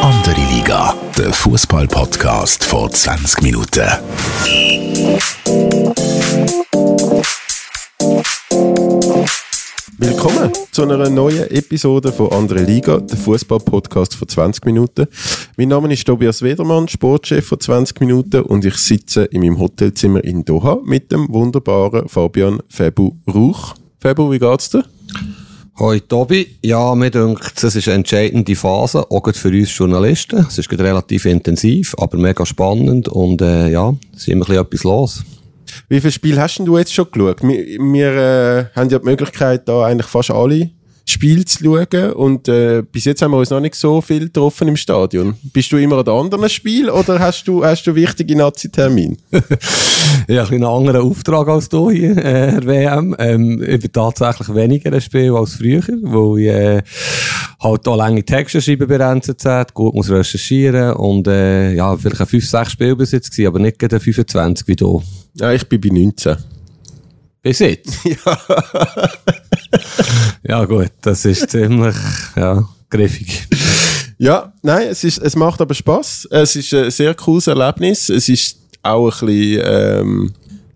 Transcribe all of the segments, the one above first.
Andere Liga, der Fußball-Podcast vor 20 Minuten. Willkommen zu einer neuen Episode von Andere Liga, der Fußball-Podcast von 20 Minuten. Mein Name ist Tobias Wedermann, Sportchef von 20 Minuten und ich sitze in meinem Hotelzimmer in Doha mit dem wunderbaren Fabian Febu Rauch. Febu, wie geht's dir? Hoi Tobi, ja, mir denkt, es ist eine entscheidende Phase, auch für uns Journalisten. Es ist relativ intensiv, aber mega spannend und äh, ja, es ist immer ein bisschen etwas los. Wie viele Spiele hast du jetzt schon geschaut? Wir, wir äh, haben ja die Möglichkeit, da eigentlich fast alle Spiele zu schauen und äh, bis jetzt haben wir uns noch nicht so viel getroffen im Stadion. Bist du immer an anderen Spiel oder hast du, hast du wichtige Nazi-Termine? ja, ein einen anderen Auftrag als du hier, äh, Herr WM. Ähm, ich bin tatsächlich weniger ein Spiel als früher, weil ich äh, halt da lange Texte schreiben bei NZZ, gut muss recherchieren und äh, ja, vielleicht ein 5, 6 Spiel bis jetzt gewesen, aber nicht gerade 25 wie du. Ja, ich bin bei 19. Bis jetzt? Ja. ja gut, das ist ziemlich ja, griffig. Ja, nein, es, ist, es macht aber Spaß. Es ist ein sehr cooles Erlebnis. Es ist auch ein bisschen, ähm,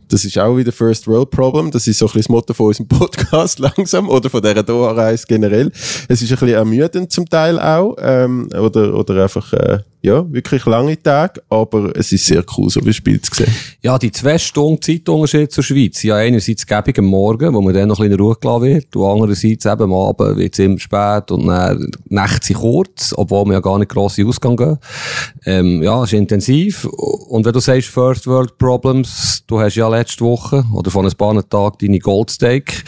das ist auch wieder First World Problem. Das ist so ein bisschen das Motto von unserem Podcast langsam oder von dieser Doha-Reise generell. Es ist ein bisschen ermüdend zum Teil auch, ähm, oder, oder einfach, äh, ja, wirklich lange Tage, aber es ist sehr cool, so wie Spiel zu sehen. Ja, die zwei Stunden Zeitunterschied zur Schweiz. Ja, einerseits gäbig am Morgen, wo man dann noch ein bisschen in Ruhe gelassen wird, und andererseits eben am Abend wird es immer spät und dann Nächte sind kurz, obwohl wir ja gar nicht grosse Ausgang gehen. Ähm, ja, es ist intensiv. Und wenn du sagst First World Problems, du hast ja letzte Woche oder vor ein paar Tagen deine Goldsteak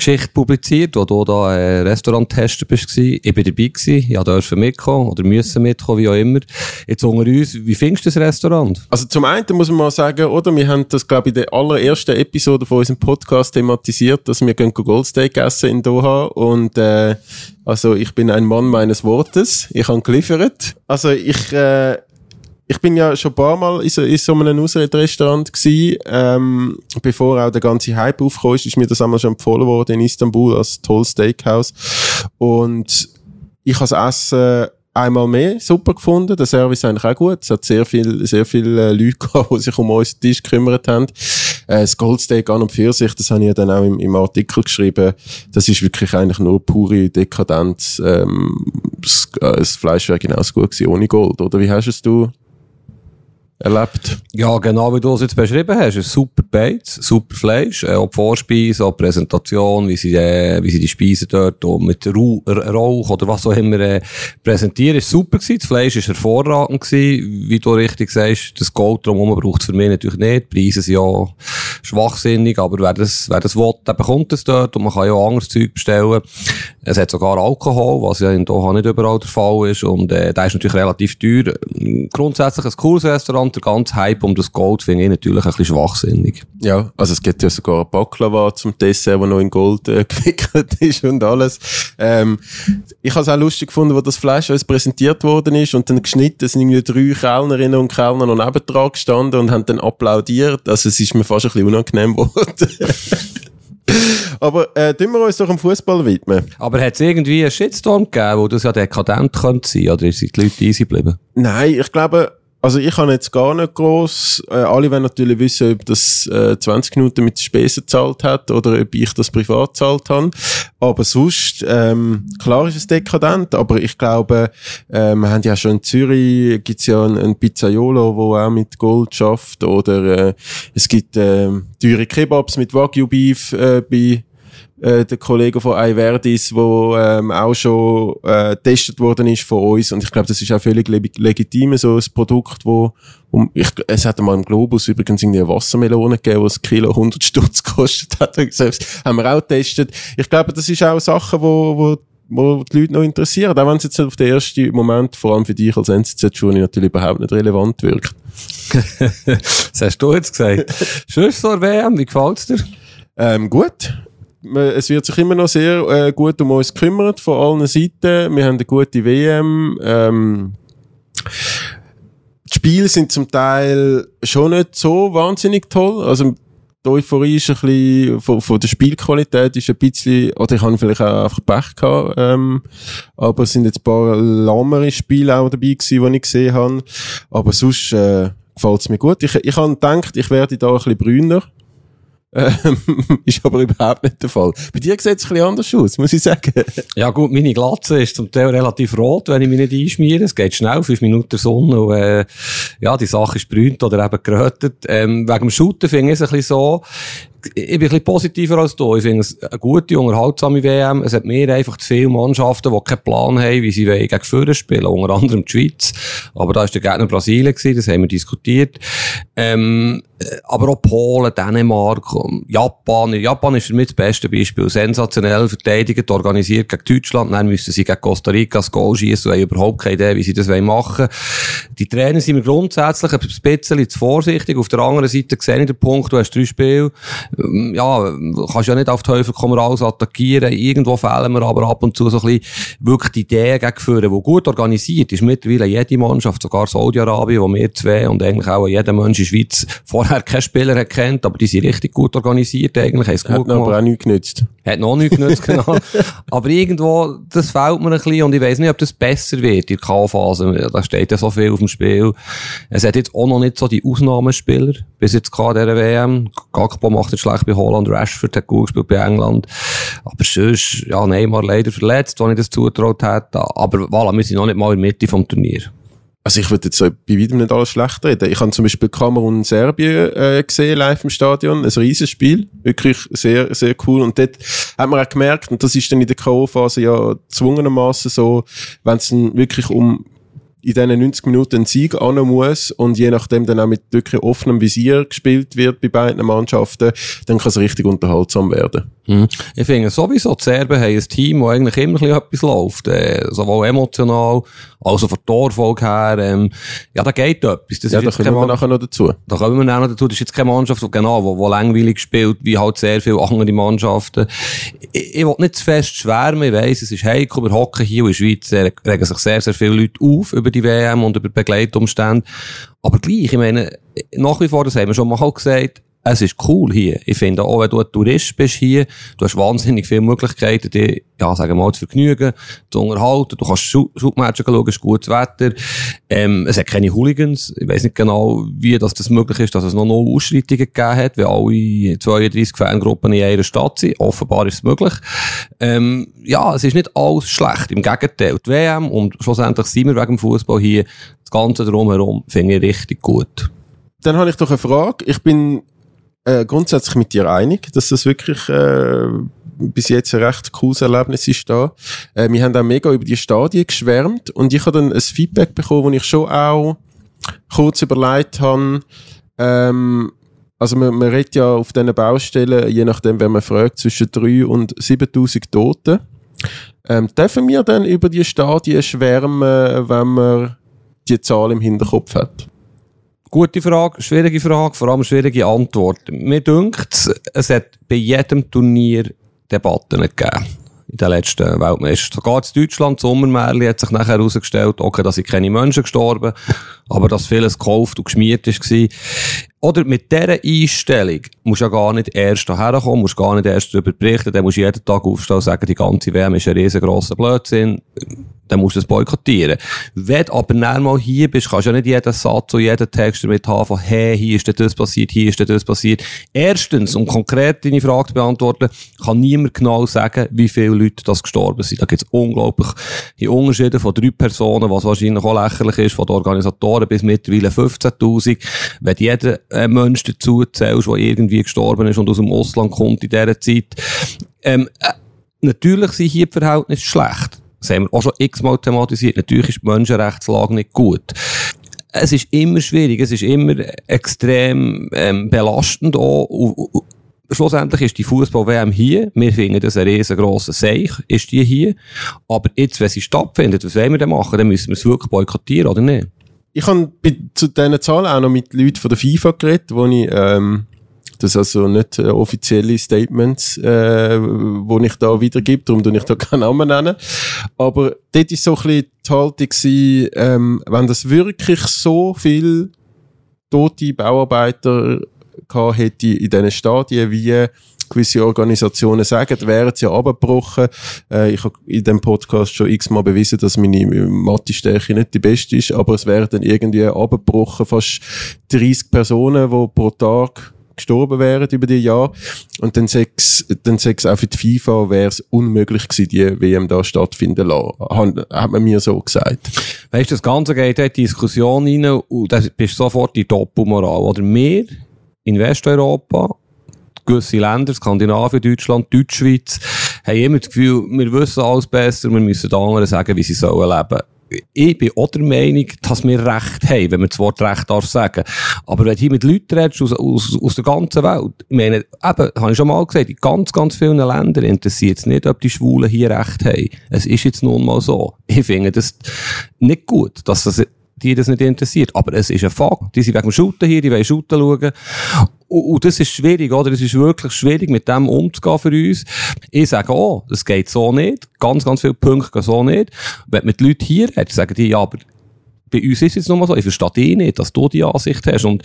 Geschichte publiziert, wo du da äh, Restaurant-Tester bist. Ich bin dabei gewesen, ja, dürfen mitkommen oder müssen mitkommen, wie auch immer. Jetzt unter uns, wie findest du das Restaurant? Also zum einen muss man mal sagen, oder, wir haben das, glaube ich, in der allerersten Episode von unserem Podcast thematisiert, dass wir gehen Goldsteak essen in Doha und äh, also ich bin ein Mann meines Wortes, ich habe geliefert. Also ich... Äh, ich bin ja schon ein paar Mal in so, in so einem Ausrede-Restaurant gewesen, ähm, bevor auch der ganze Hype aufkam, ist mir das einmal schon empfohlen worden in Istanbul als tolles Steakhouse. Und ich habe das Essen einmal mehr super gefunden, der Service eigentlich auch gut. Es hat sehr viel, sehr viele äh, Leute gehabt, die sich um unseren Tisch gekümmert haben. Äh, das Goldsteak an und für sich, das habe ich ja dann auch im, im Artikel geschrieben, das ist wirklich eigentlich nur pure Dekadenz. Ähm, das, äh, das Fleisch wäre genauso gut gewesen ohne Gold, oder? Wie hast es du erlebt. Ja, genau wie du es jetzt beschrieben hast. Ein super Beiz, super Fleisch, äh, die Vorspeise, die Präsentation, wie sie, äh, wie sie die Speisen dort auch mit Rauch, Rauch oder was auch immer äh, präsentieren, ist super gewesen. Das Fleisch ist hervorragend gewesen. Wie du richtig sagst, das Gold drumherum braucht es für mich natürlich nicht. Die Preise sind ja schwachsinnig, aber wer das, wer das will, der bekommt es dort und man kann ja auch anderes Zeug bestellen. Es hat sogar Alkohol, was ja in Doha nicht überall der Fall ist und äh, der ist natürlich relativ teuer. Grundsätzlich ein cooles Restaurant, der ganze Hype um das Gold finde ich natürlich ein bisschen schwachsinnig. Ja, also es gibt ja sogar Baklava zum Dessert, der noch in Gold äh, gewickelt ist und alles. Ähm, ich habe es auch lustig gefunden, wo das Fleisch uns präsentiert worden ist und dann geschnitten sind irgendwie drei Kellnerinnen und Kellner noch nebendran gestanden und haben dann applaudiert. Also es ist mir fast ein bisschen unangenehm geworden. Aber äh, tun wir uns doch am Fußball widmen. Aber hat es irgendwie einen Shitstorm gegeben, wo das ja dekadent könnte sein, oder sind die Leute easy geblieben? Nein, ich glaube, also ich habe jetzt gar nicht groß. Äh, alle wollen natürlich wissen, ob das äh, 20 Minuten mit Spesen gezahlt hat oder ob ich das privat gezahlt habe. Aber sonst, ähm, klar ist es dekadent, aber ich glaube, äh, wir haben ja schon in Zürich gibt's ja einen, einen Pizzaiolo, wo auch mit Gold schafft oder äh, es gibt äh, teure Kebabs mit Wagyu Beef äh, bei äh, der Kollege von iVerdis, wo ähm, auch schon äh, getestet worden ist von uns und ich glaube, das ist auch völlig leg legitim, so ein Produkt, wo um, ich, es hat mal im Globus übrigens irgendwie eine Wassermelone gegeben, was ein Kilo 100 Stutz gekostet hat. Das haben wir auch getestet. Ich glaube, das ist auch Sachen, wo, wo wo die Leute noch interessieren, auch wenn es jetzt auf den ersten Moment, vor allem für dich als NZZ-Journey, natürlich überhaupt nicht relevant wirkt. das hast du jetzt gesagt. Schön so WM, wie gefällt's dir? Ähm, gut es wird sich immer noch sehr äh, gut um uns gekümmert von allen Seiten. Wir haben eine gute WM. Ähm, die Spiele sind zum Teil schon nicht so wahnsinnig toll. Also die Euphorie ist ein bisschen, von, von der Spielqualität ist ein bisschen, oder ich habe vielleicht auch einfach Pech gehabt, ähm, aber es sind jetzt ein paar lahmere Spiele auch dabei gewesen, die ich gesehen habe. Aber sonst, äh, gefällt es mir gut. Ich, ich habe gedacht, ich werde da ein bisschen brüner. Ähm, ist aber überhaupt nicht der Fall. Bei dir sieht es ein bisschen anders aus, muss ich sagen. Ja gut, meine Glatze ist zum Teil relativ rot, wenn ich mich nicht einschmiere. Es geht schnell, fünf Minuten Sonne und äh, ja, die Sache ist brünt oder eben gerötet. Ähm, wegen dem Shooten finde ich es ein bisschen so, ich bin ein bisschen positiver als du. Ich finde es eine gute, unterhaltsame WM. Es hat mehr einfach zu viele Mannschaften, die keinen Plan haben, wie sie gegen Führer spielen, unter anderem die Schweiz. Aber da war der Gegner Brasilien, gewesen, das haben wir diskutiert. Ähm, aber auch Polen, Dänemark, Japan. Japan ist für mich das beste Beispiel. Sensationell verteidigt, organisiert gegen Deutschland. Dann müssen sie gegen Costa Rica das Goal schießen und haben überhaupt keine Idee, wie sie das machen wollen. Die Trainer sind mir grundsätzlich ein bisschen zu vorsichtig. Auf der anderen Seite sehe ich den Punkt, du hast drei Spiele. Ähm, ja, kannst ja nicht auf Teufel komm raus attackieren. Irgendwo fehlen wir aber ab und zu so ein bisschen wirklich die Idee gegen Führen, die gut organisiert ist. Mittlerweile jede Mannschaft, sogar Saudi-Arabien, wo wir zwei und eigentlich auch jeder Mensch in der Schweiz vorher keinen Spieler erkennt, aber die sind richtig gut organisiert eigentlich. Hat gut aber auch nichts genützt. Hat noch nichts genützt, genau. aber irgendwo, das fehlt mir ein bisschen und ich weiss nicht, ob das besser wird in der K-Phase. Da steht ja so viel auf dem Spiel. Es hat jetzt auch noch nicht so die Ausnahmespieler bis jetzt gerade dieser WM. Gakpo macht jetzt schlecht bei Holland, Rashford hat gut gespielt bei England. Aber sonst, ja, Neymar leider verletzt, wo ich das zutraut hätte. Aber voilà, wir sind noch nicht mal in der Mitte vom Turnier. Also ich würde jetzt bei weitem nicht alles schlecht reden. Ich habe zum Beispiel Kamerun Serbien äh, gesehen, live im Stadion. Ein riesiges Spiel. Wirklich sehr, sehr cool. Und dort hat man auch gemerkt, und das ist dann in der K.O.-Phase ja zwungenermaßen so, wenn es wirklich um in diesen 90 Minuten einen Sieg an muss und je nachdem dann auch mit wirklich offenem Visier gespielt wird bei beiden Mannschaften, dann kann es richtig unterhaltsam werden. Mhm. Ich finde sowieso, die Serben haben ein Team, das eigentlich immer etwas läuft, äh, sowohl emotional, als auch von Torfolge her, ähm, ja, da geht etwas. Das ja, da kommen wir nachher noch dazu. Da kommen wir noch dazu. Das ist jetzt keine Mannschaft, die genau, wo, wo langweilig spielt, wie halt sehr viele andere Mannschaften. Ich, ich will nicht zu fest schwärmen, ich weiss, es ist heikel, wir hocken hier in der Schweiz, regen sich sehr, sehr viele Leute auf über die WM und über Begleitumstände. Aber gleich, ich meine, nach wie vor, das haben wir schon mal gesagt, es ist cool hier. Ich finde auch, wenn du ein Tourist bist hier, du hast wahnsinnig viele Möglichkeiten, dich, ja, sagen wir mal, zu vergnügen, zu unterhalten. Du kannst Schubmatchen schauen, es ist gutes Wetter. Ähm, es hat keine Hooligans. Ich weiß nicht genau, wie das, das möglich ist, dass es noch no Ausschreitungen gegeben hat, weil alle 32 Fangruppen in einer Stadt sind. Offenbar ist es möglich. Ähm, ja, es ist nicht alles schlecht. Im Gegenteil. Die WM und schlussendlich sind wir wegen dem Fußball hier. Das Ganze drumherum finde ich richtig gut. Dann habe ich doch eine Frage. Ich bin äh, grundsätzlich mit dir einig, dass das wirklich äh, bis jetzt ein recht cooles Erlebnis ist da. Äh, wir haben auch mega über die Stadien geschwärmt und ich habe dann ein Feedback bekommen, wo ich schon auch kurz überlegt habe, ähm, also man, man redet ja auf diesen Baustellen, je nachdem, wer man fragt, zwischen 3 und 7000 Toten. Ähm, dürfen wir dann über die Stadien schwärmen, wenn man die Zahl im Hinterkopf hat? Gute Frage, schwierige Frage, vor allem schwierige Antwort. Mir dünkt, es hat bei jedem Turnier Debatten gegeben. In den letzten Weltmeistern. Sogar in Deutschland, Sommermärli, hat sich nachher herausgestellt, okay, da sind keine Menschen gestorben, aber dass vieles gekauft und geschmiert war. Oder mit dieser Einstellung musst du ja gar nicht erst hierher kommen, musst gar nicht erst darüber berichten, dann musst du jeden Tag aufstehen und sagen, die ganze WM ist ein riesengroßer Blödsinn dann musst du es boykottieren. Wenn du aber dann mal hier bist, kannst du ja nicht jeden Satz und jeden Text damit haben, von, hey, hier ist das passiert, hier ist das passiert. Erstens, um konkret deine Frage zu beantworten, kann niemand genau sagen, wie viele Leute das gestorben sind. Da gibt es unglaublich Unterschiede von drei Personen, was wahrscheinlich auch lächerlich ist, von den Organisatoren bis mittlerweile 15.000. Wenn du jeden äh, Mensch dazu zählst, der irgendwie gestorben ist und aus dem Ausland kommt in dieser Zeit, ähm, äh, natürlich sind hier die Verhältnisse schlecht. Das haben wir auch schon x-mal thematisiert. Natürlich ist die Menschenrechtslage nicht gut. Es ist immer schwierig, es ist immer extrem ähm, belastend auch. schlussendlich ist die Fußball-WM hier. Wir finden das ein riesengroßer Seich, ist die hier. Aber jetzt, wenn sie stattfindet, was wollen wir denn machen? Dann müssen wir es wirklich boykottieren, oder nicht? Ich habe zu diesen Zahlen auch noch mit Leuten von der FIFA geredet, wo ich ähm, das also nicht äh, offizielle Statements, äh, wo ich da wiedergebe, darum tue ich da keinen Namen nennen. Aber dort ist so ein bisschen die Haltung gewesen, ähm, wenn das wirklich so viel tote Bauarbeiter gehabt hätte in diesen Stadien, wie gewisse Organisationen sagen, wären sie ja abgebrochen. Äh, ich habe in dem Podcast schon x-mal bewiesen, dass meine Mathe-Stärke nicht die beste ist, aber es wären dann irgendwie abgebrochen, fast 30 Personen, die pro Tag gestorben wären über die Jahre. Und dann sechs, dann sechs auch für die FIFA wäre es unmöglich gewesen, die WM da stattfinden lassen. Hat, man mir so gesagt. Weißt du, das Ganze geht in die Diskussion rein und da bist sofort die Doppelmoral. Oder wir in Westeuropa gewisse Länder, Skandinavien, Deutschland, Deutschschweiz, haben immer das Gefühl, wir wissen alles besser, wir müssen den anderen sagen, wie sie sollen leben ich bin auch der Meinung, dass wir Recht haben, wenn man das Wort Recht darf sagen. Aber wenn du hier mit Leuten redest aus, aus, aus der ganzen Welt, ich meine, eben, habe ich schon mal gesagt, in ganz, ganz vielen Ländern interessiert es nicht, ob die Schwulen hier Recht haben. Es ist jetzt nun mal so. Ich finde das nicht gut, dass das die das nicht interessiert. Aber es ist ein Fakt. Die sind wegen dem Shooten hier, die wollen Shooten schauen. Und, und das ist schwierig, oder? Es ist wirklich schwierig, mit dem umzugehen für uns. Ich sage, oh, das geht so nicht. Ganz, ganz viele Punkte gehen so nicht. Wenn man die Leute hier hat, sagen die, ja, aber bei uns ist es jetzt nochmal so, ich verstehe dich nicht, dass du die Ansicht hast. Und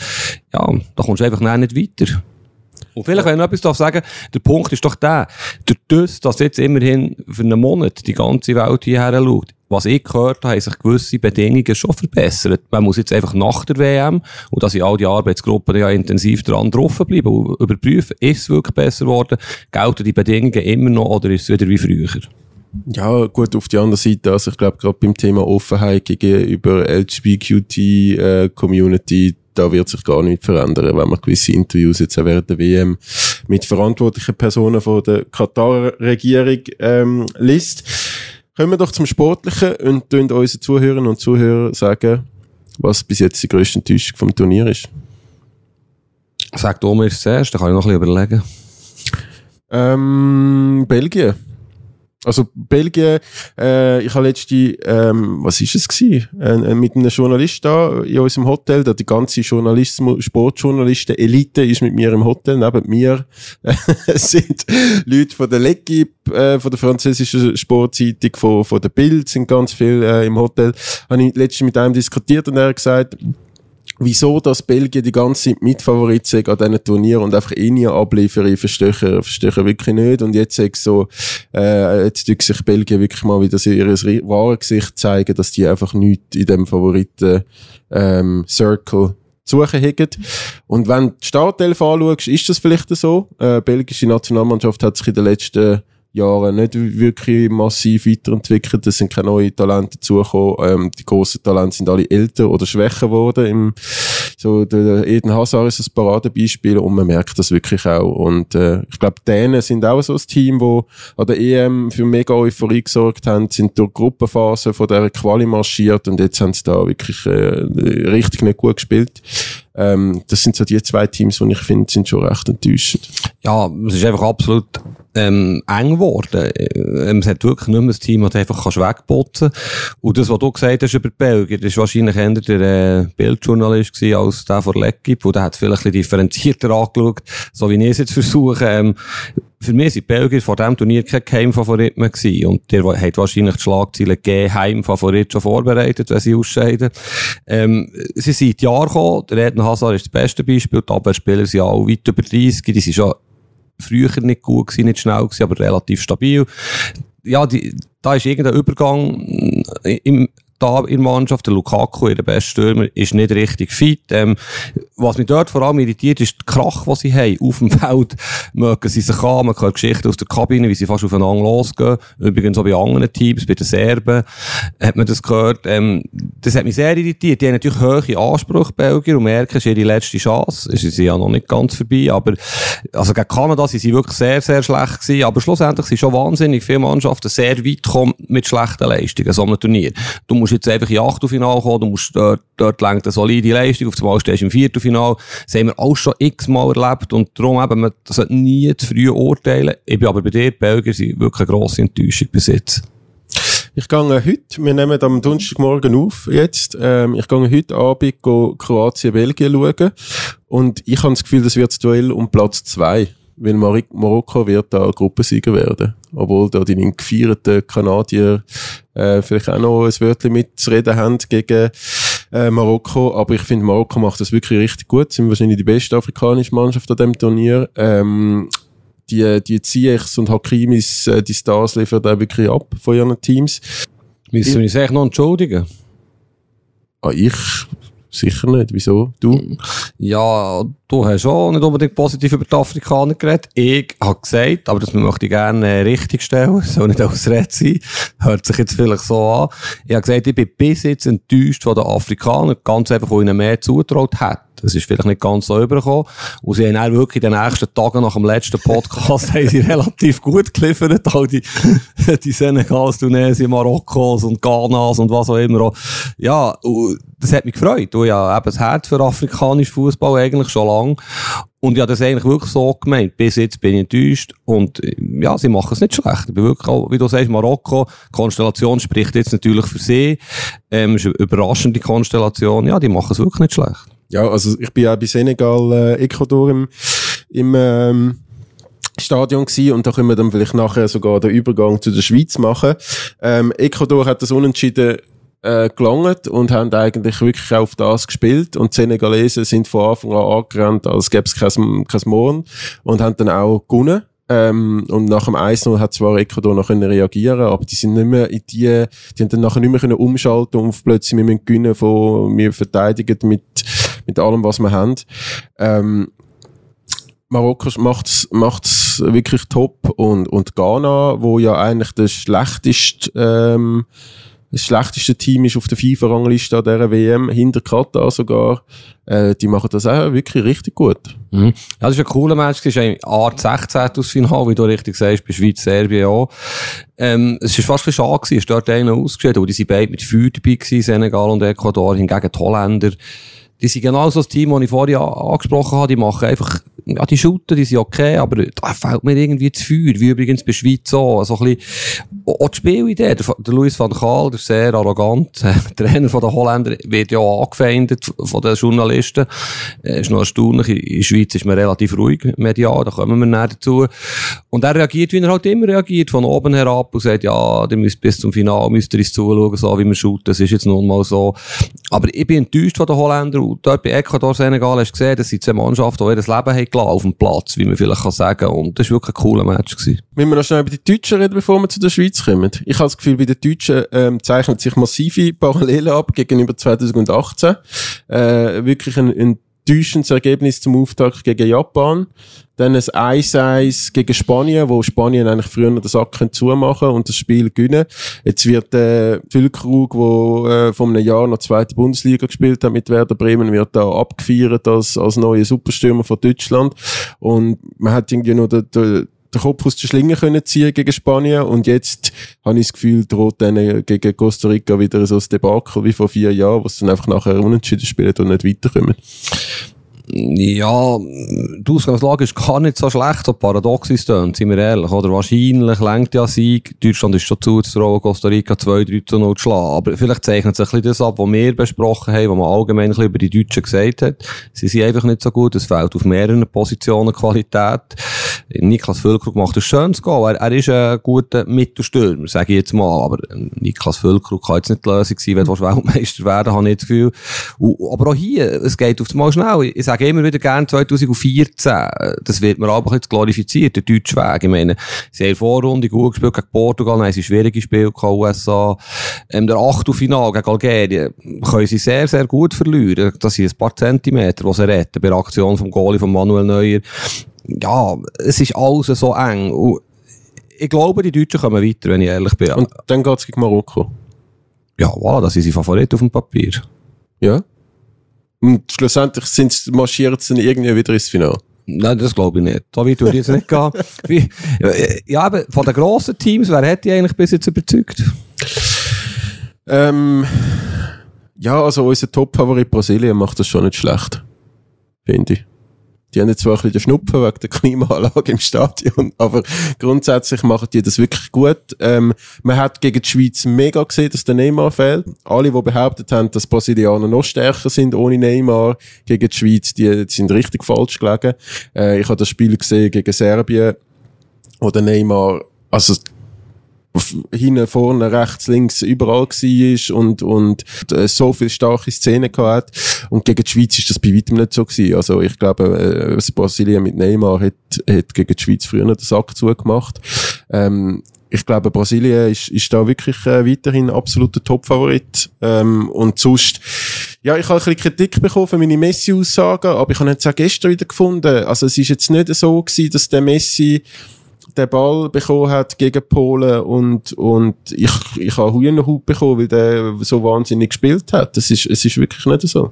ja, da kommst du einfach nicht weiter. Und vielleicht, wenn ich noch etwas darf sagen der Punkt ist doch der, durch das, dass jetzt immerhin für einen Monat die ganze Welt hierher schaut, was ich gehört habe, haben sich gewisse Bedingungen schon verbessert. Man muss jetzt einfach nach der WM, und da sind all die Arbeitsgruppen ja intensiv dran drauf bleiben und überprüfen, ist es wirklich besser geworden, gelten die Bedingungen immer noch oder ist es wieder wie früher? Ja, gut, auf die andere Seite, also ich glaube, gerade beim Thema Offenheit gegenüber LGBTQ-Community, äh, da wird sich gar nichts verändern, wenn man gewisse Interviews jetzt auch während der WM mit verantwortlichen Personen von der Katar-Regierung ähm, liest. Kommen wir doch zum Sportlichen und tun unseren Zuhörern und Zuhörern sagen, was bis jetzt die grösste Enttäuschung vom Turnier ist. Sag du mir zuerst, dann kann ich noch ein bisschen überlegen. Ähm, Belgien. Also Belgien, äh, ich habe letzte, ähm, was ist es gewesen? Äh, mit einem Journalist da in unserem Hotel, da die ganze Journalismus, Sportjournalisten Elite ist mit mir im Hotel, neben mir es sind Leute von der L'Equipe, äh, von der französischen Sportzeitung, von, von der Bild, sind ganz viele äh, im Hotel. Habe ich letztens mit einem diskutiert und er hat gesagt, wieso dass Belgien die ganze Zeit Mitfavorit sind an diesen Turnier und einfach eh nie abliefern, ich verstehe, verstehe wirklich nicht. Und jetzt sag so, äh, jetzt tut sich Belgien wirklich mal wieder ihr wahres Gesicht zeigen, dass die einfach nichts in dem Favoriten, ähm, Circle suchen haben. Und wenn du die Startelf anschaust, ist das vielleicht so. Äh, belgische Nationalmannschaft hat sich in den letzten Jahren nicht wirklich massiv weiterentwickelt. Es sind keine neuen Talente dazugekommen. Ähm, die grossen Talente sind alle älter oder schwächer geworden. Im, so, der Eden Hazard ist ein Paradebeispiel und man merkt das wirklich auch. Und äh, ich glaube, Dänen sind auch so ein Team, wo an der EM für mega Euphorie gesorgt haben, sind durch Gruppenphase von der Quali marschiert und jetzt haben sie da wirklich äh, richtig nicht gut gespielt. Ähm, das sind so die zwei Teams, die ich finde, sind schon recht enttäuschend. Ja, es ist einfach absolut ähm, eng geworden. Ähm, es hat wirklich nicht mehr ein Team, das du einfach kannst wegputzen Und das, was du gesagt hast über Belgier, das war wahrscheinlich eher der äh, Bildjournalist als der von L'Equipe, und der hat vielleicht ein bisschen differenzierter angeschaut, so wie ich es jetzt versuche. Ähm, für mich sind die Belgier vor diesem Turnier kein Geheimfavorit mehr gewesen. Und der hat wahrscheinlich die Schlagzeilen Geheimfavorit schon vorbereitet, wenn sie ausscheiden. Ähm, sie sind Jahr gekommen. Der Eden Hazard ist das beste Beispiel. Die Abwehrspieler sind auch weit über 30. Die sind schon früher nicht gut gewesen, nicht schnell gewesen, aber relativ stabil. Ja, die, da ist irgendein Übergang im, da in der Mannschaft. Der Lukaku, der beste Stürmer, ist nicht richtig fit. Ähm, was mich dort vor allem irritiert, ist der Krach, den sie haben. Auf dem Feld mögen sie sich an. Man hört Geschichten aus der Kabine, wie sie fast aufeinander losgehen. Übrigens auch bei anderen Teams, bei den Serben, hat man das gehört. Ähm, das hat mich sehr irritiert. Die haben natürlich hohe Ansprüche, Belgier, und merken, es ist ihre letzte Chance. Es ist ja noch nicht ganz vorbei, aber, also gegen Kanada sind wirklich sehr, sehr schlecht gewesen. Aber schlussendlich sind schon wahnsinnig viele Mannschaften sehr weit gekommen mit schlechten Leistungen, so einem Turnier. Du musst jetzt einfach in Achtelfinale kommen, du musst dort, dort lenkt eine solide Leistung, auf einmal stehst du im Viertelfinale. Das haben wir auch schon x-mal erlebt. Und darum eben, man sollte nie zu früh urteilen. Ich bin aber bei dir, die Belgier sind wirklich eine grosse Enttäuschung bis jetzt. Ich gehe heute, wir nehmen am Donnerstagmorgen auf jetzt, ähm, ich gehe heute Abend Kroatien-Belgien schauen. Und ich habe das Gefühl, das wird das Duell um Platz zwei weil Mar Marokko wird da Gruppensieger werden. Obwohl da die gefeierten Kanadier äh, vielleicht auch noch ein Wörtchen mitzureden haben gegen äh, Marokko, aber ich finde, Marokko macht das wirklich richtig gut, sind wahrscheinlich die beste afrikanische Mannschaft an dem Turnier. Ähm, die, die Ziyechs und Hakimis, äh, die Stars liefern da wirklich ab von ihren Teams. Müssen wir uns eigentlich noch entschuldigen? Ah, ich sicher nicht. Wieso? Du? Ja, du hast auch nicht unbedingt positiv über die Afrikaner geredet. Ich habe gesagt, aber das möchte ich gerne äh, richtig stellen, soll nicht als Red sein. Hört sich jetzt vielleicht so an. Ich habe gesagt, ich bin bis jetzt enttäuscht von den Afrikanern, ganz einfach, wo ihnen mehr zutraut hat. Das ist vielleicht nicht ganz so übergekommen. Und sie haben auch wirklich in den nächsten Tagen nach dem letzten Podcast haben sie relativ gut geliefert. All die, die Senegals, Tunesien, Marokkos und Ghanas und was auch immer. Ja, das hat mich gefreut. Und ja, eben das Herz für afrikanischen Fußball eigentlich schon lange. Und ich habe das eigentlich wirklich so gemeint. Bis jetzt bin ich enttäuscht. Und ja, sie machen es nicht schlecht. Ich bin wirklich auch, wie du sagst, Marokko, Konstellation spricht jetzt natürlich für sie. Ähm, ist eine überraschende Konstellation. Ja, die machen es wirklich nicht schlecht. Ja, also ich bin ja bei Senegal, äh, Ecuador im, im ähm, Stadion gewesen und da können wir dann vielleicht nachher sogar den Übergang zu der Schweiz machen. Ähm, Ecuador hat das unentschieden äh, gelangt und haben eigentlich wirklich auf das gespielt und die Senegalesen sind von Anfang an angerannt, als gäbe es kein, kein Morgen und haben dann auch gewonnen. Ähm, und nach dem 1-0 hat zwar Ecuador noch können reagieren aber die sind nicht mehr in die, die haben dann nachher nicht mehr können umschalten und plötzlich wir müssen gewinnen von, wir verteidigen mit, mit allem, was wir haben. Ähm, Marokko macht's, macht's wirklich top und, und Ghana, wo ja eigentlich das schlechteste, ähm, das schlechteste Team ist auf der FIFA-Rangliste an dieser WM, hinter Katar sogar, äh, die machen das auch wirklich richtig gut. Mhm. Ja, das ist ein cooler Match, das ist ein Art 16 aus Final, wie du richtig sagst, bei Schweiz, Serbien auch. Ähm, es ist fast ein bisschen schade gewesen, es ist dort einer ausgestellt, aber die sind beide mit Feuer dabei gewesen, Senegal und Ecuador, hingegen die Holländer, die sind genau so das Team, das ich vorhin angesprochen habe. Die machen einfach, ja, die Shooter, die sind okay, aber da fällt mir irgendwie zu Feuer, wie übrigens bei Schweiz auch. So ein bisschen, auch die Spielidee. Der, der Louis van Gaal, der sehr arrogant, äh, Trainer von den Holländern, wird ja auch angefeindet von den Journalisten. Äh, ist noch erstaunlich. In der Schweiz ist man relativ ruhig medial, da kommen wir näher dazu. Und er reagiert, wie er halt immer reagiert, von oben herab und sagt, ja, ihr müsst bis zum Finale, müsst ihr uns zuschauen, so wie wir shooten. Das ist jetzt nun mal so. Aber ich bin enttäuscht von den Holländern und dort bei Ecuador, Senegal, hast du gesehen, das sind zwei Mannschaften, die ihr Leben haben gelassen auf dem Platz, wie man vielleicht kann sagen. Und das war wirklich ein cooler Match. Gewesen. Müssen wir noch schnell über die Deutschen reden, bevor wir zu der Schweiz kommen? Ich habe das Gefühl, bei den Deutschen ähm, zeichnet sich massive Parallelen ab gegenüber 2018. Äh, wirklich ein, ein täuschendes Ergebnis zum Auftakt gegen Japan. Dann ein 1-1 gegen Spanien, wo Spanien eigentlich früher den Sack zumachen und das Spiel gewinnen. Jetzt wird äh, Füllkrug, der äh, vor einem Jahr noch zweite Bundesliga gespielt hat mit Werder Bremen, wird da abgefeiert als, als neuer Superstürmer von Deutschland. Und man hat irgendwie noch den, den den Kopf aus der Schlinge können ziehen gegen Spanien und jetzt habe ich das Gefühl, droht dann gegen Costa Rica wieder so ein Debakel wie vor vier Jahren, wo sie dann einfach nachher unentschieden spielen und nicht weiterkommen. Ja, die Ausgangslage ist gar nicht so schlecht, so paradox ist sind wir ehrlich, oder? Wahrscheinlich lenkt ja Sieg. Deutschland ist schon zuzutrauen, Costa Rica 2, 3 zu 0 zu schlagen. Aber vielleicht zeichnet sich das ab, was wir besprochen haben, was man allgemein über die Deutschen gesagt hat. Sie sind einfach nicht so gut. Es fehlt auf mehreren Positionen Qualität. Niklas Völkrug macht ein schönes Goal. Er, er ist ein guter Mittelstürmer, sage ich jetzt mal. Aber Niklas Völkrug kann jetzt nicht die Lösung sein, wenn du Weltmeister werden habe ich das Gefühl. Aber auch hier, es geht auf einmal schnell. Ich sage immer wieder gerne 2014. Das wird mir aber jetzt glorifiziert, der deutsche Weg. Ich meine, haben Vorrunde gut gespielt gegen Portugal, haben sie schwierige Spiele gegen USA. Ähm, der Achtelfinal gegen Algerien können sie sehr, sehr gut verlieren. Das sind ein paar Zentimeter, die sie retten bei der Aktion vom Goalie von Manuel Neuer ja, es ist alles so eng. Und ich glaube, die Deutschen kommen weiter, wenn ich ehrlich bin. Und dann geht es gegen Marokko. Ja, voilà, das ist sein Favorit auf dem Papier. Ja. Und schlussendlich marschieren sie dann irgendwie wieder ins Finale. Nein, das glaube ich nicht. So weit würde ich jetzt nicht gehen. Wie, ja, aber von den grossen Teams, wer hätte dich eigentlich bis jetzt überzeugt? Ähm, ja, also unser Top-Favorit Brasilien macht das schon nicht schlecht. Finde ich. Die haben jetzt zwar ein bisschen den Schnupfen wegen der Klimaanlage im Stadion, aber grundsätzlich machen die das wirklich gut. Ähm, man hat gegen die Schweiz mega gesehen, dass der Neymar fehlt. Alle, die behauptet haben, dass Brasilianer noch stärker sind ohne Neymar gegen die Schweiz, die, sind richtig falsch gelegen. Äh, ich habe das Spiel gesehen gegen Serbien, wo der Neymar, also hinten, vorne, rechts, links, überall war und, und äh, so viele starke Szenen gehabt Und gegen die Schweiz ist das bei weitem nicht so gewesen. Also ich glaube, äh, Brasilien mit Neymar hat, hat gegen die Schweiz früher den Sack zugemacht. Ähm, ich glaube, Brasilien ist, ist da wirklich äh, weiterhin absoluter Top-Favorit. Ähm, und sonst, ja, ich habe ein bisschen Kritik bekommen für meine Messi-Aussagen, aber ich habe jetzt auch gestern wieder gefunden. Also es ist jetzt nicht so gewesen, dass der Messi den Ball bekommen hat gegen Polen und, und ich, ich habe Hühnerhaut bekommen, weil der so wahnsinnig gespielt hat. Das ist, es ist wirklich nicht so.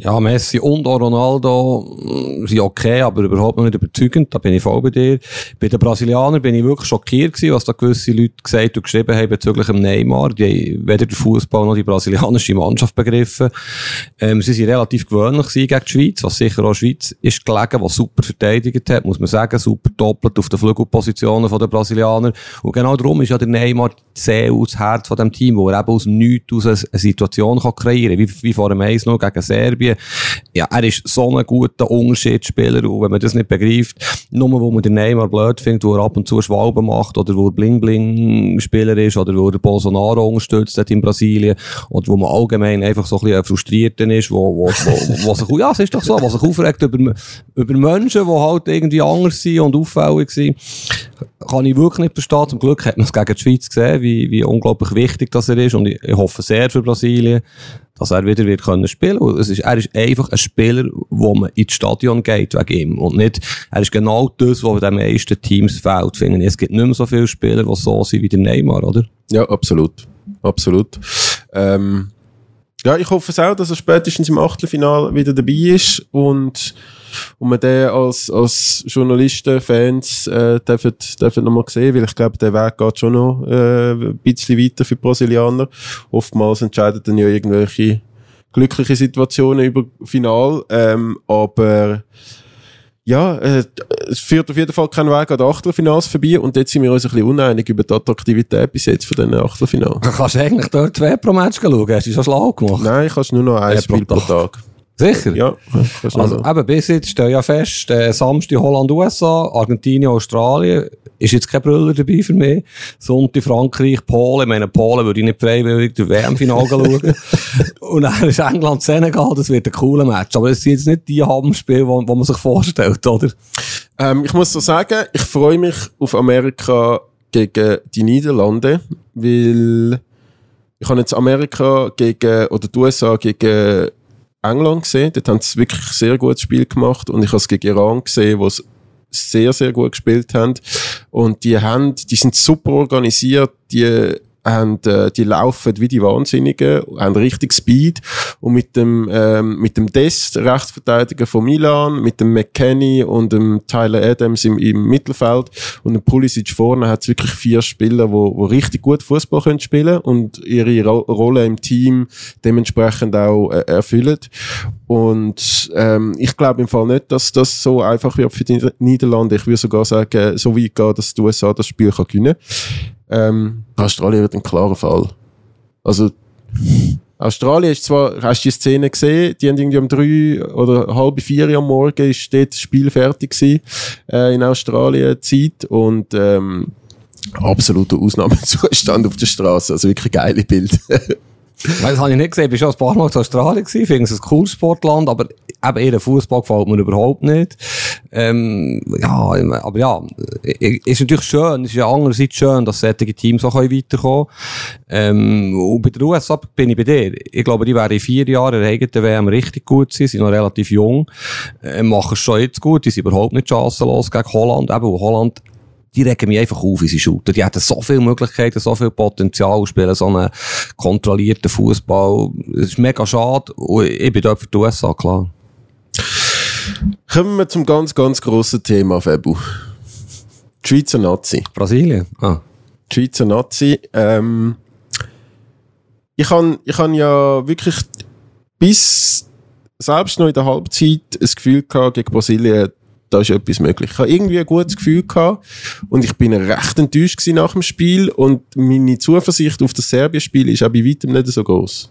Ja, Messi und auch Ronaldo mm, sind okay, aber überhaupt noch nicht überzeugend. Da bin ich voll bei dir. Bei den Brasilianern bin ich wirklich schockiert gewesen, was da gewisse Leute gesagt und geschrieben haben bezüglich dem Neymar. Die haben weder den Fußball noch die brasilianische Mannschaft begriffen. Ähm, sie sind relativ gewöhnlich gegen die Schweiz, was sicher auch Schweiz ist gelegen, was super verteidigt hat, muss man sagen. Super doppelt auf den Flügelpositionen der Brasilianer. Und genau darum ist ja der Neymar sehr das Herz von dem Team, wo er eben aus dem Nichts aus eine Situation kann kreieren kann. Wie, wie vor dem 1 noch gegen Serbien irgendwie, ja, er ist so ein guter Unterschiedsspieler und wenn man das nicht begreift, nur wo man den Neymar blöd findet, wo er ab und zu Schwalben macht oder wo er Bling-Bling-Spieler ist oder wo er Bolsonaro unterstützt hat in Brasilien oder wo man allgemein einfach so ein bisschen frustriert ist, wo, wo, wo, wo sich, ja, es ist doch so, was sich aufregt über, über Menschen, die halt irgendwie anders sind und auffällig sind, kann ich wirklich nicht verstehen. Zum Glück hat man es gegen die Schweiz gesehen, wie, wie unglaublich wichtig das er ist und ich, ich hoffe sehr für Brasilien, dass er wieder wird können spielen kann. Es ist, er ist einfach ein Spieler, wo man ins Stadion geht wegen ihm. Und nicht, er ist genau das, was den meisten Teams fehlt, finde ich. Es gibt nicht mehr so viele Spieler, die so sind wie der Neymar, oder? Ja, absolut. Absolut. Ähm, ja, ich hoffe es auch, dass er spätestens im Achtelfinale wieder dabei ist und und man den als, als Journalisten, Fans äh, dürfen, dürfen nochmal sehen, weil ich glaube, der Weg geht schon noch äh, ein bisschen weiter für die Brasilianer. Oftmals entscheiden dann ja irgendwelche glückliche Situationen über Final, ähm, aber ja, äh, es führt auf jeden Fall keinen Weg an den Achtelfinals vorbei und jetzt sind wir uns ein bisschen uneinig über die Attraktivität bis jetzt von diesen Achtelfinals. Kannst du eigentlich dort zwei pro Match schauen? Hast du schon schlau gemacht? Nein, kannst nur noch ein ja, Spiel pro Tag. Tag. Sicher? Ja. Also, eben, bis jetzt stehen ja fest, äh, Samstag Holland, USA, Argentinien, Australien, ist jetzt kein Brüller dabei für mich. Sonntag Frankreich, Polen, ich meine, Polen würde ich nicht freiwillig durch WM-Final schauen. Und dann ist England, Senegal, das wird ein cooler Match. Aber es sind jetzt nicht die Hammerspiele, wo, wo man sich vorstellt, oder? Ähm, ich muss so sagen, ich freue mich auf Amerika gegen die Niederlande, weil ich habe jetzt Amerika gegen, oder die USA gegen England gesehen. Dort haben sie wirklich sehr gutes Spiel gemacht und ich habe es gegen Iran gesehen, wo sie sehr, sehr gut gespielt haben. Und die haben, die sind super organisiert, die haben, äh, die laufen wie die Wahnsinnigen, haben richtig Speed und mit dem, ähm, mit dem Dest, Rechtsverteidiger von Milan, mit dem McKenny und dem Tyler Adams im, im Mittelfeld und dem Pulisic vorne hat es wirklich vier Spieler, wo, wo richtig gut Fußball können spielen und ihre Ro Rolle im Team dementsprechend auch äh, erfüllen. Und ähm, ich glaube im Fall nicht, dass das so einfach wird für die Niederlande. Ich würde sogar sagen, so weit gehen, dass die USA das Spiel kann gewinnen kann. Ähm, Australien wird ein klarer Fall. Also, Australien ist zwar, hast du die Szene gesehen, die haben irgendwie um drei oder halb vier am Morgen ist dort das Spiel fertig gewesen, äh, in Australien Zeit und, ähm, absoluter Ausnahmezustand auf der Straße, also wirklich geile Bild. Das habe ich nicht gesehen. Ich war schon ein paar Mal in Australien gewesen. Ich finde es ein cooles Sportland, aber eben ihr Fußball gefällt mir überhaupt nicht. Ähm, ja, aber ja, ist natürlich schön. Es ist ja andererseits schön, dass solche Teams auch weiterkommen können. Ähm, und bei der USA bin ich bei dir. Ich glaube, die werden in vier Jahren in der WM richtig gut. Sie sind noch relativ jung. Äh, machen es schon jetzt gut. Die sind überhaupt nicht chancenlos gegen Holland. Eben, Holland die regen mich einfach auf, wie sie shooten. Die hatten so viele Möglichkeiten, so viel Potenzial, spielen so einen kontrollierten Fußball. Es ist mega schade. Und ich bin dort für die USA, klar. Kommen wir zum ganz, ganz grossen Thema, Febu. Die Schweizer Nazi. Brasilien? Ah. Die Schweizer Nazi. Ähm, ich habe ich ja wirklich bis selbst noch in der Halbzeit das Gefühl gehabt, gegen Brasilien da ist etwas möglich. Ich habe irgendwie ein gutes Gefühl gehabt und ich bin recht enttäuscht nach dem Spiel und meine Zuversicht auf das Serbien-Spiel ist auch bei weitem nicht so groß.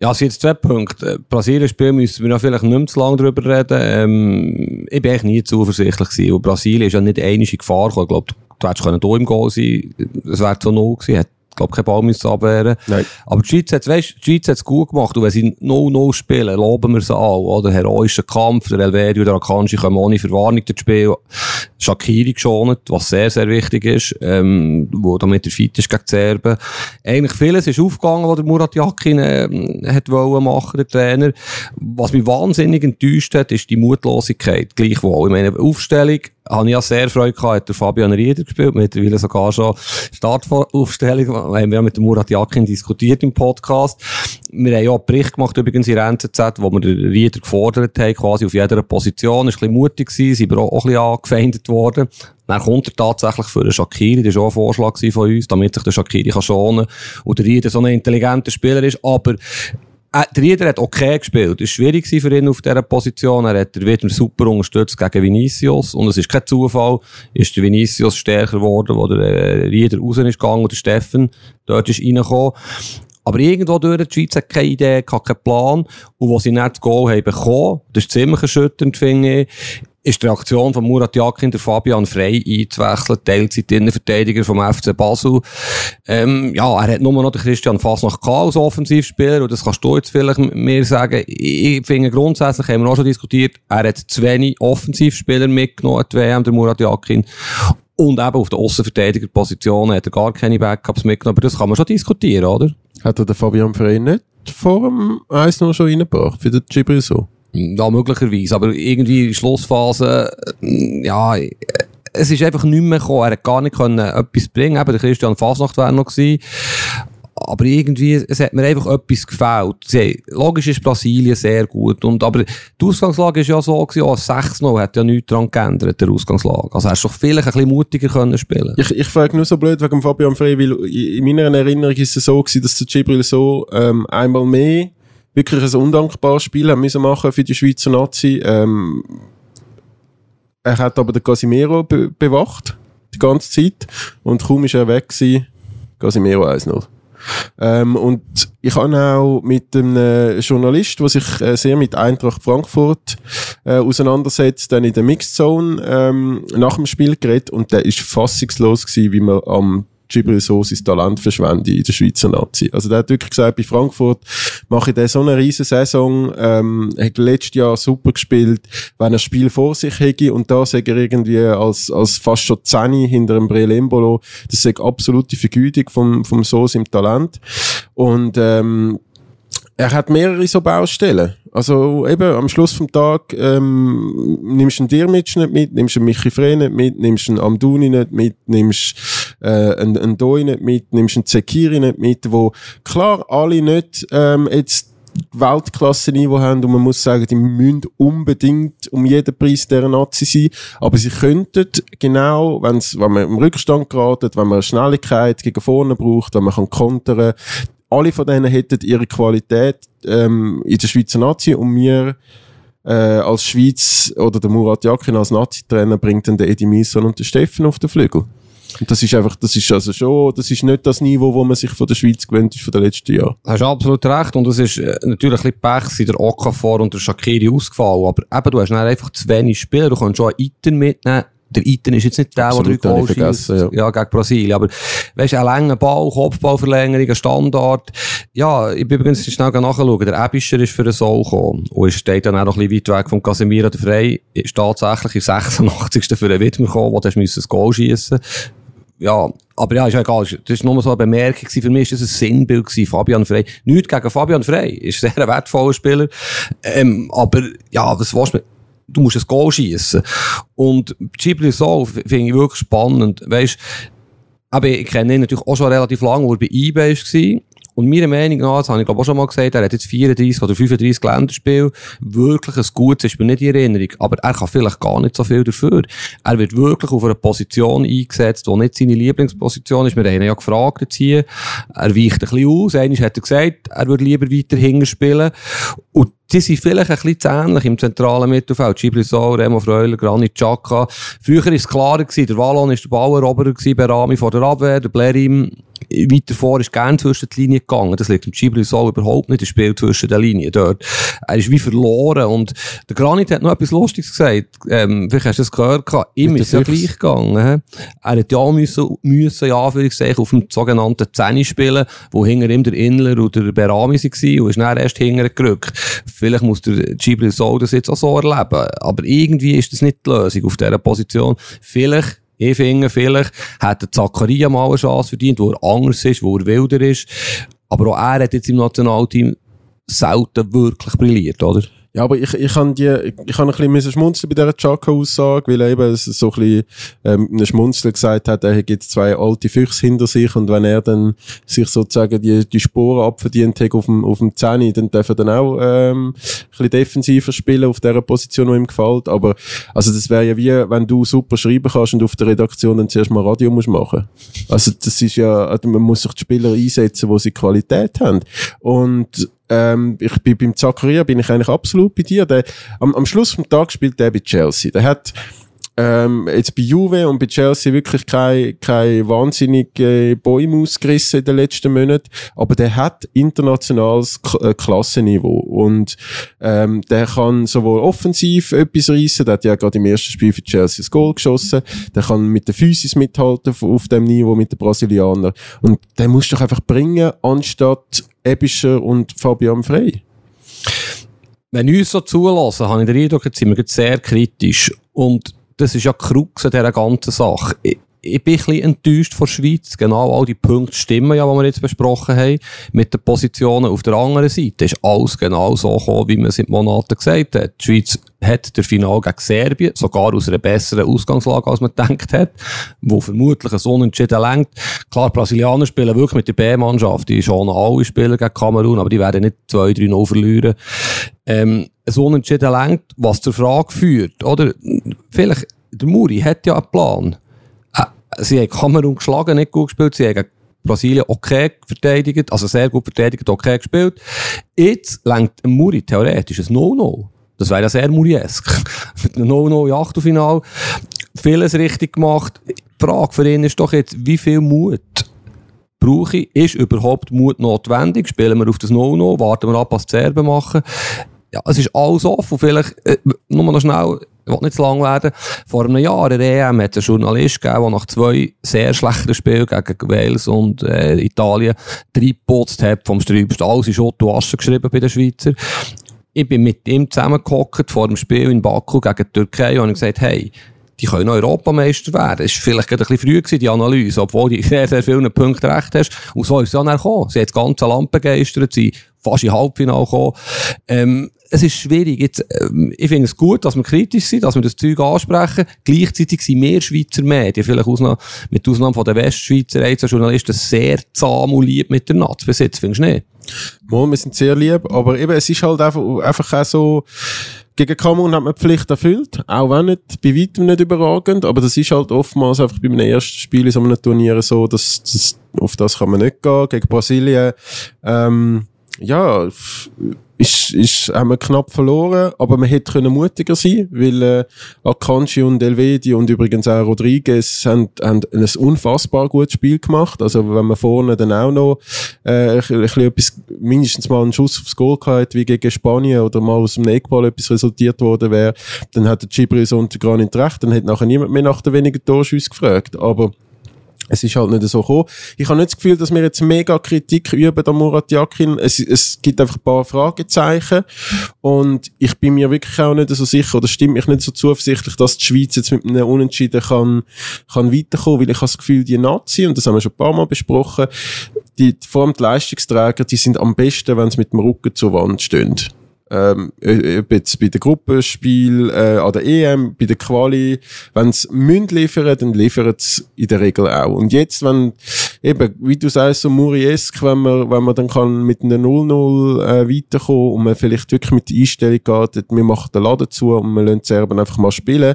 Ja, es sind jetzt zwei Punkte. Brasilien-Spiel müssen wir noch vielleicht nicht mehr zu lange darüber reden. Ähm, ich bin eigentlich nie zuversichtlich gewesen. Und Brasilien ist ja nicht eine Gefahr gekommen. Ich glaube, du hättest können hier im Goal sein, es wäre zu null gewesen, glaube kein Ball müssen abwehren. Nein. Aber die Schweiz hat, es gut gemacht. Und wenn sie 0-0 spielen, loben wir sie an, oder? Heroischer Kampf, der Elvedi oder Akanji kommen ohne Verwarnung das Spiel. Shakiri geschont, was sehr, sehr wichtig ist, ähm, wo damit der Fit ist gegen Serben. Eigentlich vieles ist aufgegangen, was der Murat Yakin, äh, hat wollen machen, der Trainer. Was mich wahnsinnig enttäuscht hat, ist die Mutlosigkeit. Gleichwohl. Ich meine, Aufstellung, habe ich ja sehr Freude gehabt, hat der Fabian Rieder gespielt, mittlerweile sogar schon Startaufstellung, wir haben ja mit dem Murat Yakin diskutiert im Podcast. Wir haben ja einen Bericht gemacht, übrigens in der NZZ, wo wir den Rieder gefordert haben, quasi auf jeder Position, ist ein bisschen mutig gewesen, sind wir auch, ein bisschen angefeindet worden. Dann kommt er tatsächlich für den Shakiri, das war auch ein Vorschlag von uns, damit sich der Shakiri kann schonen und der Rieder so ein intelligenter Spieler ist, aber der Rieder hat okay gespielt. Es war schwierig für ihn auf dieser Position. Er hat wieder super unterstützt gegen Vinicius. Und es ist kein Zufall, ist der Vinicius stärker geworden, wo der äh, Rieder raus ist gegangen und der Steffen dort ist reingekommen. Aber irgendwo durch die Schweiz hat keine Idee, keinen Plan. Und wo sie nicht das Goal haben bekommen, das ist ziemlich erschütternd, finde ich, ist die Reaktion von Murat Yakin, der Fabian Frey einzuwechseln, Teilzeit Innenverteidiger vom FC Basel. Ähm, ja, er hat nur noch den Christian Fasnach als Offensivspieler, und das kannst du jetzt vielleicht mehr sagen. Ich finde grundsätzlich, haben wir auch schon diskutiert, er hat zu wenig Offensivspieler mitgenommen, die WM, der Murat Yakin. Und eben auf der Aussenverteidigerposition hat er gar keine Backups mitgenommen, aber das kann man schon diskutieren, oder? Hat er den Fabian Frey nicht vor dem 1 noch schon reingebracht, für den Gibril? Ja, möglicherweise. Aber irgendwie Schlussphase, äh, ja, es ist einfach nicht mehr gekommen. Er hat gar nicht können etwas bringen. Eben, der Christian Fasnacht wäre noch gewesen. Aber irgendwie, es hat mir einfach etwas gefällt. Sie, logisch ist Brasilien sehr gut. Und, aber die Ausgangslage ist ja so gewesen, oh, 6-0 hat ja nichts daran geändert, der Ausgangslage. Also hast du doch vielleicht ein bisschen mutiger können spielen. Ich, ich frage nur so blöd wegen Fabian Frey, weil in meiner Erinnerung ist es so gewesen, dass der Gibril so, ähm, einmal mehr wirklich ein undankbares Spiel haben müssen machen für die Schweizer Nazi. Ähm, er hat aber den Casimiro be bewacht, die ganze Zeit. Und kaum ist er weg gewesen, Casimiro 1-0. Ähm, und ich habe auch mit einem Journalist, der sich äh, sehr mit Eintracht Frankfurt äh, auseinandersetzt, dann in der Mixed Zone ähm, nach dem Spiel geredet und der ist fassungslos gewesen, wie man am Gibril so sein Talent verschwende in der Schweizer Nazi. Also der hat wirklich gesagt, bei Frankfurt mache ich so eine riesen Saison, ähm, hat letztes Jahr super gespielt, wenn er ein Spiel vor sich hätte und da sagt er irgendwie als, als fast schon Zeni hinter dem Brelembolo, das ist absolute Vergütung vom, vom Sos im Talent. Und ähm, er hat mehrere so Baustellen. Also eben am Schluss vom Tag ähm, nimmst du einen Dirmitsch nicht mit, nimmst du einen Michi Frey nicht mit, nimmst du einen Amduni nicht mit, nimmst äh, einen, Doi nicht mit, nimmst einen Zekiri nicht mit, wo klar alle nicht ähm, jetzt Weltklasse-Niveau haben und man muss sagen, die müssen unbedingt um jeden Preis der Nazi sein, aber sie könnten genau, wenn's, wenn man im Rückstand geraten, wenn man Schnelligkeit gegen vorne braucht, wenn man kann kontern, alle von denen hätten ihre Qualität ähm, in der Schweizer Nazi und wir äh, als Schweiz oder der Murat Yakin als Nazi-Trainer bringt dann den Edi Misson und den Steffen auf den Flügel. Das ist einfach, das ist also schon, das ist nicht das Niveau, wo man sich von der Schweiz gewöhnt ist von den letzten Jahren. Hast absolut recht. Und es ist äh, natürlich ein bisschen Pech, sind der Okafor und der Shakiri ausgefallen. Aber eben, du hast einfach zu wenig Spieler. Du kannst schon einen Item mitnehmen der Iten ist jetzt nicht der, der drei Goal schießt. Ja. ja, gegen Brasilien. Aber, weißt du, ein langer Ball, Kopfballverlängerung, ein Standard. Ja, ich bin übrigens schnell nachschauen. Der Ebischer ist für den Soul gekommen. Und steht dann auch noch ein bisschen weit weg vom Casemiro. Der Frey ist tatsächlich im 86. für den Widmer gekommen, wo du das Goal schießen ja, aber ja, ist ja egal. Das war nur so eine Bemerkung. Für mich war das ein Sinnbild. Gewesen. Fabian Frey. Nichts gegen Fabian Frey. Ist ein sehr wertvoller Spieler. Ähm, aber, ja, willst du musst ein Goal schießen. Und Ghibli so finde ich wirklich spannend. Weißt, aber ich kenne ihn natürlich auch schon relativ lange, wo er bei eBay war. Und meiner Meinung nach, das habe ich glaube auch schon mal gesagt, er hat jetzt 34 oder 35 Länderspiele, wirklich ein gutes ist mir nicht in Erinnerung, aber er kann vielleicht gar nicht so viel dafür. Er wird wirklich auf einer Position eingesetzt, die nicht seine Lieblingsposition ist. Wir haben ihn ja gefragt jetzt hier. Er weicht ein bisschen aus. Einmal hat er gesagt, er würde lieber weiter hinten spielen. Und die sind vielleicht ein bisschen ähnlich im zentralen Mittelfeld. Gibrissau, Remo Freuler, Granit Xhaka. Früher war es klarer der Wallon war der Balleroberer bei Rami vor der Abwehr, der Blerim weiter vor ist gern zwischen die Linien gegangen. Das liegt im Gibril so überhaupt nicht, das Spiel zwischen den Linien dort. Er ist wie verloren und der Granit hat noch etwas Lustiges gesagt. Ähm, vielleicht hast du das gehört, ihm ist ja gleich gegangen. Er hat ja müssen, müssen ja, Anführungszeichen, auf dem sogenannten Zehni spielen, wo hinter ihm der Inler oder der Berami war und ist dann erst hinterher gerückt. Vielleicht muss der Gibril so das jetzt auch so erleben. Aber irgendwie ist das nicht die Lösung auf dieser Position. Vielleicht ich finde, vielleicht hat der Zakaria mal eine Chance verdient, wo er anders ist, wo er wilder ist. Aber auch er hat jetzt im Nationalteam selten wirklich brilliert, oder? Ja, aber ich, ich kann die, ich kann ein bisschen schmunzeln bei dieser Chaka-Aussage, weil er eben so ein bisschen, ähm, ein Schmunzler gesagt hat, er hat zwei alte Füchse hinter sich und wenn er dann sich sozusagen die, die Sporen abverdient hat auf dem, auf dem Zehni, dann darf er dann auch, ähm, ein bisschen defensiver spielen auf der Position, die ihm gefällt. Aber, also das wäre ja wie, wenn du super schreiben kannst und auf der Redaktion dann zuerst mal Radio musst machen. Also das ist ja, also man muss sich die Spieler einsetzen, wo sie Qualität haben. Und, ähm, ich bin beim Zakaria bin ich eigentlich absolut bei dir. Der, am, am Schluss vom Tag spielt der bei Chelsea. Der hat ähm, jetzt bei Juve und bei Chelsea wirklich kein, kein wahnsinnige Bäume ausgerissen in den letzten Monaten, aber der hat internationales K äh, Klassenniveau und ähm, der kann sowohl offensiv etwas reissen, der hat ja gerade im ersten Spiel für Chelsea das Goal geschossen, der kann mit der Physis mithalten auf dem Niveau mit den Brasilianern und der muss doch einfach bringen, anstatt Ebischer und Fabian Frey. Wenn ich uns so zulassen, habe ich den Eindruck, jetzt sind wir sehr kritisch. Und das ist ja Krux an dieser ganzen Sache. Ich, ich bin ein bisschen enttäuscht von der Schweiz. Genau all die Punkte stimmen ja, die wir jetzt besprochen haben. Mit den Positionen auf der anderen Seite ist alles genau so gekommen, wie man es in Monaten gesagt hat. Die Schweiz hat der Final gegen Serbien, sogar aus einer besseren Ausgangslage, als man gedacht hat, wo vermutlich ein Unentschieden lenkt. Klar, Brasilianer spielen wirklich mit der B-Mannschaft, die schon alle spielen gegen Kamerun, aber die werden nicht 2-3-0 verlieren. Ähm, ein Unentschieden lenkt, was zur Frage führt, oder? Vielleicht, der Muri hat ja einen Plan. Äh, sie haben Kamerun geschlagen, nicht gut gespielt, sie haben Brasilien okay verteidigt, also sehr gut verteidigt, okay gespielt. Jetzt lenkt Muri theoretisch ein No-No. Das wäre ja sehr Muriesk. No-No im Achtelfinal. Vieles richtig gemacht. Die Frage für ihn ist doch jetzt, wie viel Mut brauche ich? Ist überhaupt Mut notwendig? Spielen wir auf das No-No? Warten wir ab, was die Serben machen? Ja, es ist alles offen. Vielleicht, äh, nur noch schnell, ich will nicht zu lang werden. Vor einem Jahr in der EM hat Journalist gegeben, der nach zwei sehr schlechten Spielen gegen Wales und äh, Italien drei geputzt hat vom Sträubst. Alles Schutt und Asche geschrieben bei den Schweizer ich bin mit ihm zusammengehockt vor dem Spiel in Baku gegen die Türkei und habe gesagt, hey, die können Europameister werden. Es war vielleicht ein bisschen früh gewesen, die Analyse, obwohl du sehr, sehr vielen Punkten recht hast. Und so ist es dann gekommen. Sie hat das ganze Land begeistert, sie fast in Halbfinale gekommen. Ähm, es ist schwierig. Jetzt, ähm, ich finde es gut, dass wir kritisch sind, dass wir das Zeug ansprechen. Gleichzeitig sind mehr Schweizer Medien, vielleicht Ausnahme, mit Ausnahme von der Westschweizer Journalisten, sehr zahm und lieb mit der Natz bis findest du nicht? Mal, wir sind sehr lieb, aber eben, es ist halt einfach, einfach auch so, gegen Kamerun hat man Pflicht erfüllt, auch wenn nicht, bei weitem nicht überragend, aber das ist halt oftmals einfach bei einem ersten Spiel in so einem Turnier so, dass, dass auf das kann man nicht gehen. Gegen Brasilien, ähm, ja, ist, ist, haben wir knapp verloren, aber man hätte können mutiger sein, weil äh, Akanji und Elvedi und übrigens auch Rodriguez haben, haben ein unfassbar gutes Spiel gemacht. Also wenn man vorne dann auch noch äh, ein, bisschen etwas, mindestens mal einen Schuss aufs Goal gehabt, wie gegen Spanien oder mal aus dem Eckball etwas resultiert worden wäre, dann hat der Gibrils und gar nicht recht, dann hätte nachher niemand mehr nach den wenigen Torschüssen gefragt. Aber es ist halt nicht so gekommen. Ich habe nicht das Gefühl, dass wir jetzt mega Kritik üben an Murat Yakin. Es, es gibt einfach ein paar Fragezeichen. Und ich bin mir wirklich auch nicht so sicher, oder stimmt mich nicht so zuversichtlich, dass die Schweiz jetzt mit einem Unentschieden kann, kann weiterkommen, weil ich habe das Gefühl, die Nazi, und das haben wir schon ein paar Mal besprochen, die, vor allem die Leistungsträger, die sind am besten, wenn sie mit dem Rücken zur Wand stehen ähm, ob jetzt bei den Gruppenspiel, äh, an der EM, bei der Quali, wenn sie münd liefern, dann liefern sie in der Regel auch. Und jetzt, wenn, eben, wie du sagst, so Muriesk, wenn man, wenn man dann kann mit einer 0-0 äh, weiterkommen und man vielleicht wirklich mit der Einstellung geht, wir machen den Laden zu und wir lassen Serben einfach mal spielen,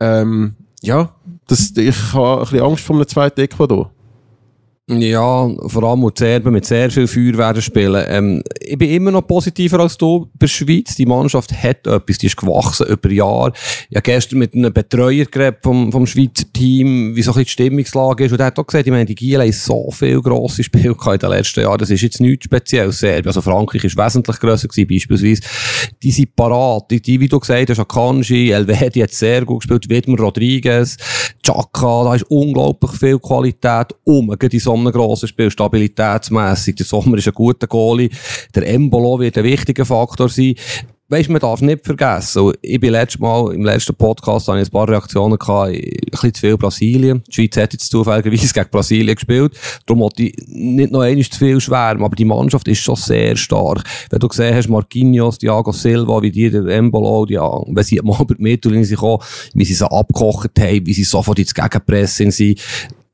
ähm, ja, das, ich habe ein bisschen Angst vor einem zweiten Ecuador. Ja, vor allem mit Serben mit sehr viel Feuer werden spielen. Ähm, ich bin immer noch positiver als du bei der Schweiz. Die Mannschaft hat etwas, die ist gewachsen über Jahre. Ich habe gestern mit einem Betreuer geredet vom, vom Schweizer Team, wie so ein bisschen die Stimmungslage ist. Und er hat auch gesagt, ich meine, die Giele haben so viele grosse Spiele in den letzten Jahren. Das ist jetzt nichts Spezielles. Serbien. Also Frankreich ist wesentlich grösser gewesen, beispielsweise. Die sind parat. Die, die wie du gesagt hast, Akanji, Elvedi hat sehr gut gespielt, Widmer Rodriguez, Chaka, da ist unglaublich viel Qualität um. In so einem grossen Spiel, stabilitätsmässig. Der Sommer ist ein guter Goalie. Der Embolo wird ein wichtiger Faktor sein. Weißt, man darf nicht vergessen, ich bin letztes Mal, im letzten Podcast, habe ich ein paar Reaktionen gehabt, ein bisschen zu viel Brasilien. Die Schweiz hat jetzt zufälligerweise gegen Brasilien gespielt. Darum wollte ich nicht noch einmal zu viel schwärmen, aber die Mannschaft ist schon sehr stark. Wenn du gesehen hast, Marquinhos, Thiago Silva, wie die, der Embolo, die, wenn sie mal über die Mittellinie sind, wie sie sie abgekocht haben, wie sie sofort ins Gegenpressing sind,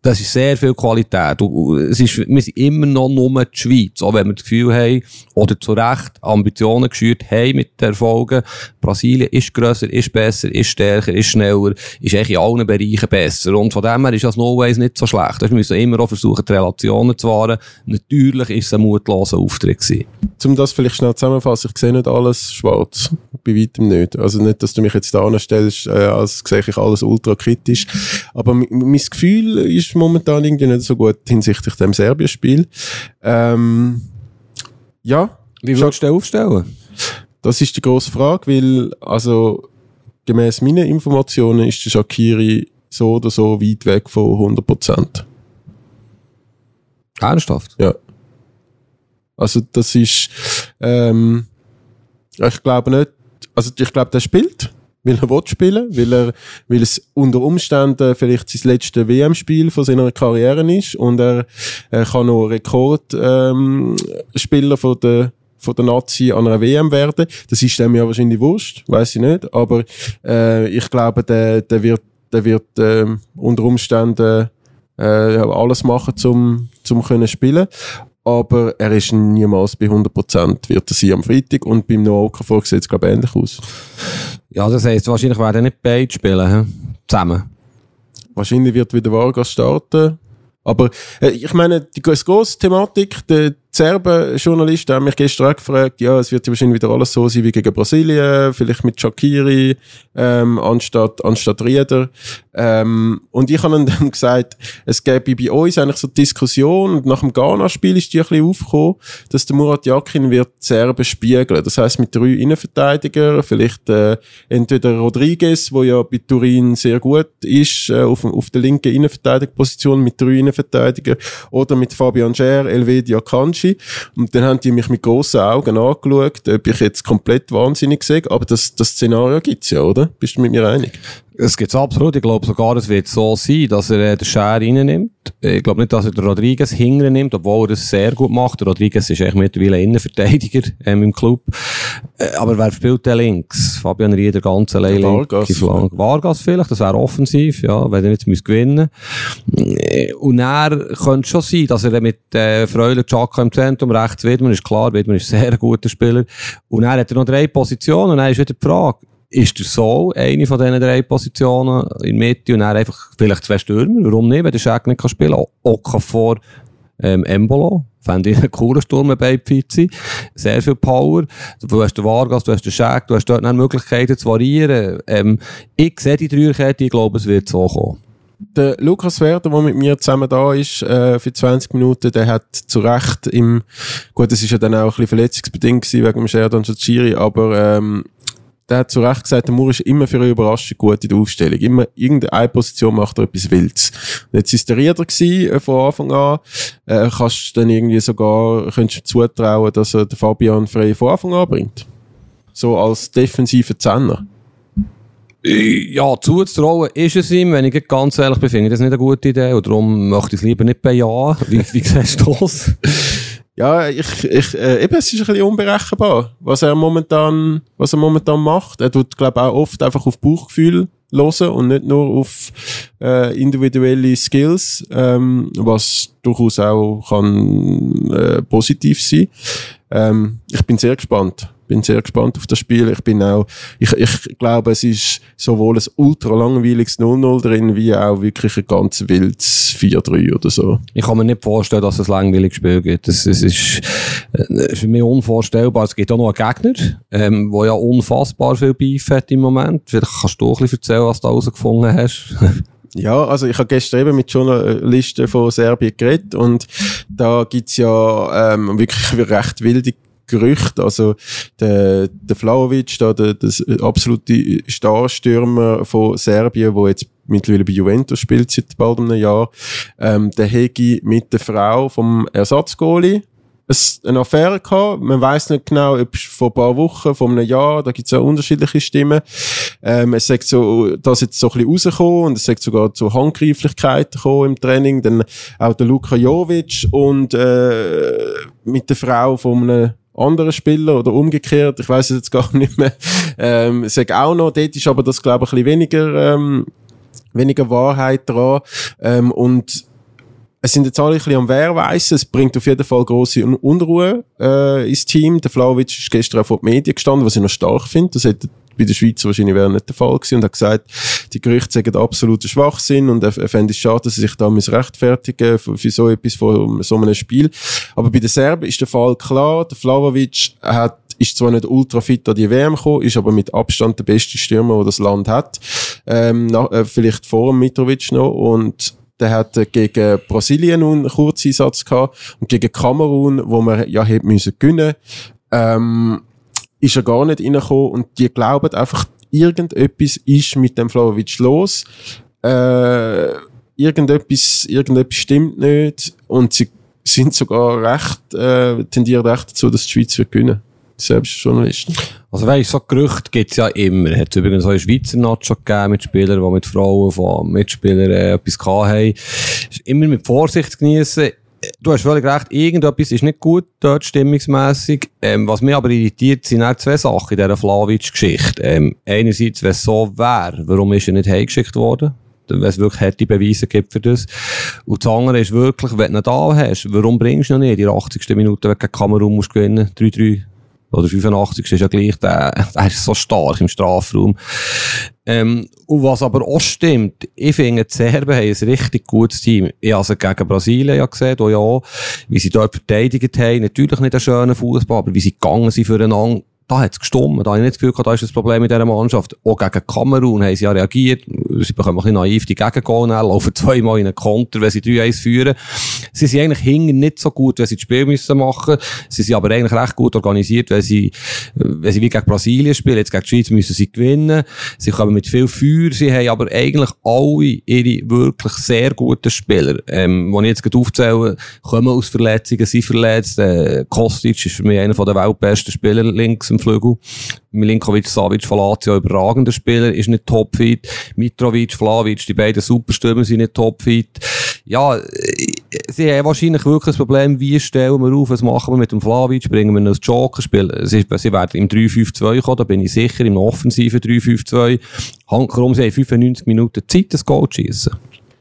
das ist sehr viel Qualität. Es ist, wir sind immer noch nur die Schweiz. Auch wenn wir das Gefühl haben, oder zu Recht Ambitionen geschürt haben mit den Erfolgen. Brasilien ist grösser, ist besser, ist stärker, ist schneller, ist eigentlich in allen Bereichen besser. Und von dem her ist das No Ways nicht so schlecht. Wir müssen immer auch versuchen, die Relationen zu wahren. Natürlich ist es ein mutloser Auftritt gewesen. Um das vielleicht schnell zusammenzufassen, ich sehe nicht alles schwarz. Bei weitem nicht. Also nicht, dass du mich jetzt da anstellst, äh, als sehe ich alles ultra kritisch. Aber mein Gefühl ist momentan irgendwie nicht so gut hinsichtlich dem Serbien-Spiel. Ähm, ja. Wie würdest du den aufstellen? Das ist die grosse Frage, weil, also, gemäß meinen Informationen ist der Shakiri so oder so weit weg von 100%. Ernsthaft? Ja. Also, das ist, ähm, ich glaube nicht, also, ich glaube, der spielt weil er will spielen, weil er, weil es unter Umständen vielleicht sein letztes WM-Spiel von seiner Karriere ist und er, er kann noch Rekordspieler ähm, von der von der Nazi an einer WM werden. Das ist dem ja wahrscheinlich wurscht, weiß ich nicht. Aber äh, ich glaube, der, der wird, der wird äh, unter Umständen äh, alles machen, zum, zum können spielen aber er ist niemals bei 100%, wird er sein am Freitag und beim Noah Okafor sieht es glaube ich ähnlich aus. Ja, das heisst, wahrscheinlich werden nicht beide spielen, he? zusammen. Wahrscheinlich wird wieder Vargas starten, aber äh, ich meine, die grosse Thematik, der Serben-Journalisten haben mich gestern auch gefragt, ja, es wird ja wahrscheinlich wieder alles so sein wie gegen Brasilien, vielleicht mit Shakiri ähm, anstatt, anstatt Rieder. Ähm, und ich habe dann gesagt, es gäbe bei uns eigentlich so Diskussion, und nach dem Ghana-Spiel ist die ein bisschen aufgekommen, dass der Murat Yakin wird Serben spiegeln. Das heißt mit drei Innenverteidiger, vielleicht äh, entweder Rodriguez, wo ja bei Turin sehr gut ist, äh, auf, auf der linken Innenverteidigerposition mit drei Innenverteidigern, oder mit Fabian Scher, Elvedia Kanji, Banshee. Und dann haben die mich mit grossen Augen angeschaut, ob ich jetzt komplett wahnsinnig sehe. Aber das, das Szenario gibt's ja, oder? Bist du mit mir einig? Es gibt absolut. Ich glaube sogar, es wird so sein, dass er äh, den Scher reinnimmt. Ich glaube nicht, dass er den Rodriguez nimmt, obwohl er das sehr gut macht. Der Rodriguez ist eigentlich mittlerweile Innenverteidiger ähm, im Club. Äh, aber wer spielt denn links? Fabian Rieder ganz allein Vargas. Vargas vielleicht, das wäre offensiv, ja, wenn er jetzt muss gewinnen äh, Und er könnte schon sein, dass er mit äh, Freuler Chaka im Zentrum rechts Widmer ist klar, Widmer ist ein sehr guter Spieler. Und er hat er noch drei Positionen und dann ist wieder die Frage, ist der Soul eine von diesen drei Positionen in Mitte und dann einfach vielleicht zwei Stürmer. Warum nicht, wenn der Schäck nicht kann spielen kann? Okafor, ähm, Embolo. Fände ich einen coolen Sturm bei Pizzi. Sehr viel Power. Du hast den Vargas, du hast den Schäck, du hast dort noch Möglichkeiten zu variieren. Ähm, ich sehe die Dreierkette, ich glaube, es wird so kommen. Der Lukas Werder, der mit mir zusammen da ist, äh, für 20 Minuten, der hat zu Recht im, gut, das ist ja dann auch ein bisschen verletzungsbedingt wegen dem Sheridan Shachiri, aber, ähm, der hat zu Recht gesagt, der Moore ist immer für eine Überraschung gut in der Aufstellung. Immer irgendeine Position macht er etwas Wildes. Und jetzt ist der Rieder gewesen, äh, von Anfang an. Äh, kannst du dann irgendwie sogar, könntest du zutrauen, dass er den Fabian Frey von Anfang an bringt? So als defensiver Zehner. Ja, zuzutrauen ist es ihm, wenn ich ganz ehrlich bin, finde ich das nicht eine gute Idee und darum möchte ich es lieber nicht bejahen. Wie, wie siehst du das? ja, ich, ich, äh, eben, es ist ein bisschen unberechenbar, was er momentan, was er momentan macht. Er tut, glaube auch oft einfach auf Bauchgefühl hören und nicht nur auf äh, individuelle Skills, ähm, was durchaus auch kann äh, positiv sein. Ähm, ich bin sehr gespannt bin sehr gespannt auf das Spiel. Ich bin auch, ich, ich glaube, es ist sowohl ein ultra langweiliges 0-0 drin, wie auch wirklich ein ganz wildes 4-3 oder so. Ich kann mir nicht vorstellen, dass es ein langweiliges Spiel gibt. Das, das, ist, das äh, ist für mich unvorstellbar. Es gibt auch noch einen Gegner, ähm, der ja unfassbar viel Beef hat im Moment. Vielleicht kannst du auch ein bisschen erzählen, was du da rausgefunden hast. Ja, also ich habe gestern eben mit Journalisten von Serbien geredet und da gibt's ja ähm, wirklich recht wilde Gerüchte. Also der, der Flavovic, da, der, das absolute Starstürmer von Serbien, wo jetzt mittlerweile bei Juventus spielt seit bald einem Jahr, ähm, der Hegi mit der Frau vom Ersatzgoalie eine Affäre gehabt. Man weiß nicht genau, ob vor ein paar Wochen, vor einem Jahr, da gibt es ja unterschiedliche Stimmen. Ähm, es sagt so, das jetzt so ein bisschen rausgekommen und es sagt sogar zu Handgreiflichkeiten gekommen im Training. Dann auch der Luka Jovic und äh, mit der Frau von einem anderen Spieler oder umgekehrt, ich weiß es jetzt gar nicht mehr. Ähm, sag auch noch, dort ist aber das glaube ich ein bisschen weniger ähm, weniger Wahrheit dran ähm, und es sind jetzt alle ein bisschen am Wehrweissen. Es bringt auf jeden Fall grosse Unruhe äh, ins Team. Der Flauwitsch ist gestern auch vor den Medien gestanden, was ich noch stark finde. Das hätte bei der Schweiz wahrscheinlich wäre nicht der Fall gewesen und hat gesagt, die Gerüchte sagen absoluter Schwachsinn und er, er fände es schade, dass er sich da rechtfertigen für, für so etwas vor so einem Spiel. Aber bei den Serben ist der Fall klar. Der Flavovic hat ist zwar nicht ultra fit an die WM gekommen, ist aber mit Abstand der beste Stürmer, den das Land hat. Ähm, nach, äh, vielleicht vor Mitrovic noch und der hat äh, gegen Brasilien einen Kurzeinsatz gehabt und gegen Kamerun, wo man ja hätte müssen gewinnen, ähm, ist er gar nicht reingekommen und die glauben einfach, irgendetwas ist mit dem Flavovic los. Äh, irgendetwas, irgendetwas stimmt nicht und sie sind sogar recht, äh, tendieren recht dazu, dass die Schweiz wird gewinnen selbst Journalisten. Also weißt, so Gerüchte gibt's ja immer. Hat übrigens auch in Schweizer Nacho gegeben mit Spielern, die mit Frauen von Mitspielern äh, etwas haben. Ist immer mit Vorsicht genießen. Du hast völlig recht, irgendetwas ist nicht gut dort stimmungsmässig. Ähm, was mich aber irritiert, sind auch zwei Sachen in dieser Flavic-Geschichte. Ähm, einerseits, wenn es so wäre, warum ist er nicht heimgeschickt worden? wenn es wirklich hätte Beweise gibt für das. Und das andere ist wirklich, wenn du ihn da hast, warum bringst du ihn nicht in der 80. Minute, wenn du gegen Kamerun musst gewinnen, 3-3 oder 85 ist ja gleich, der, der ist so stark im Strafraum. Ähm, und was aber auch stimmt, ich finde, die Serben haben ein richtig gutes Team. Ich habe sie gegen Brasilien ja gesehen, wo ja, wie sie dort verteidigt haben, natürlich nicht einen schönen Fußball, aber wie sie gegangen sind füreinander, da hat es gestummt. Da habe ich nicht das Gefühl, da ist das Problem mit dieser Mannschaft. Auch gegen Kamerun haben sie ja reagiert. Sie bekommen ein bisschen naiv die Gegengol, laufen zweimal in einen Konter, wenn sie 3-1 führen. Sie sind eigentlich hinten nicht so gut, wenn sie das Spiel müssen machen. Sie sind aber eigentlich recht gut organisiert, wenn sie, wenn sie wie gegen Brasilien spielen. Jetzt gegen die Schweiz müssen sie gewinnen. Sie kommen mit viel Feuer. Sie haben aber eigentlich alle ihre wirklich sehr guten Spieler. Ähm, die ich jetzt gerade aufzähle, kommen aus Verletzungen, sind verletzt. Äh, Kostic ist für mich einer der weltbesten Spieler links im Flügel. Milinkovic, Savic, Falazio, überragender Spieler, ist nicht topfit. Mitrovic, Flavic, die beiden Superstürmer sind nicht topfit. Ja, sie haben wahrscheinlich wirklich das Problem, wie stellen wir auf, was machen wir mit dem Flavic, bringen wir ihn als Joker-Spiel. Sie, sie werden im 3-5-2 kommen, da bin ich sicher, im offensiven 3-5-2. Warum sie haben 95 Minuten Zeit, das Goal zu schiessen.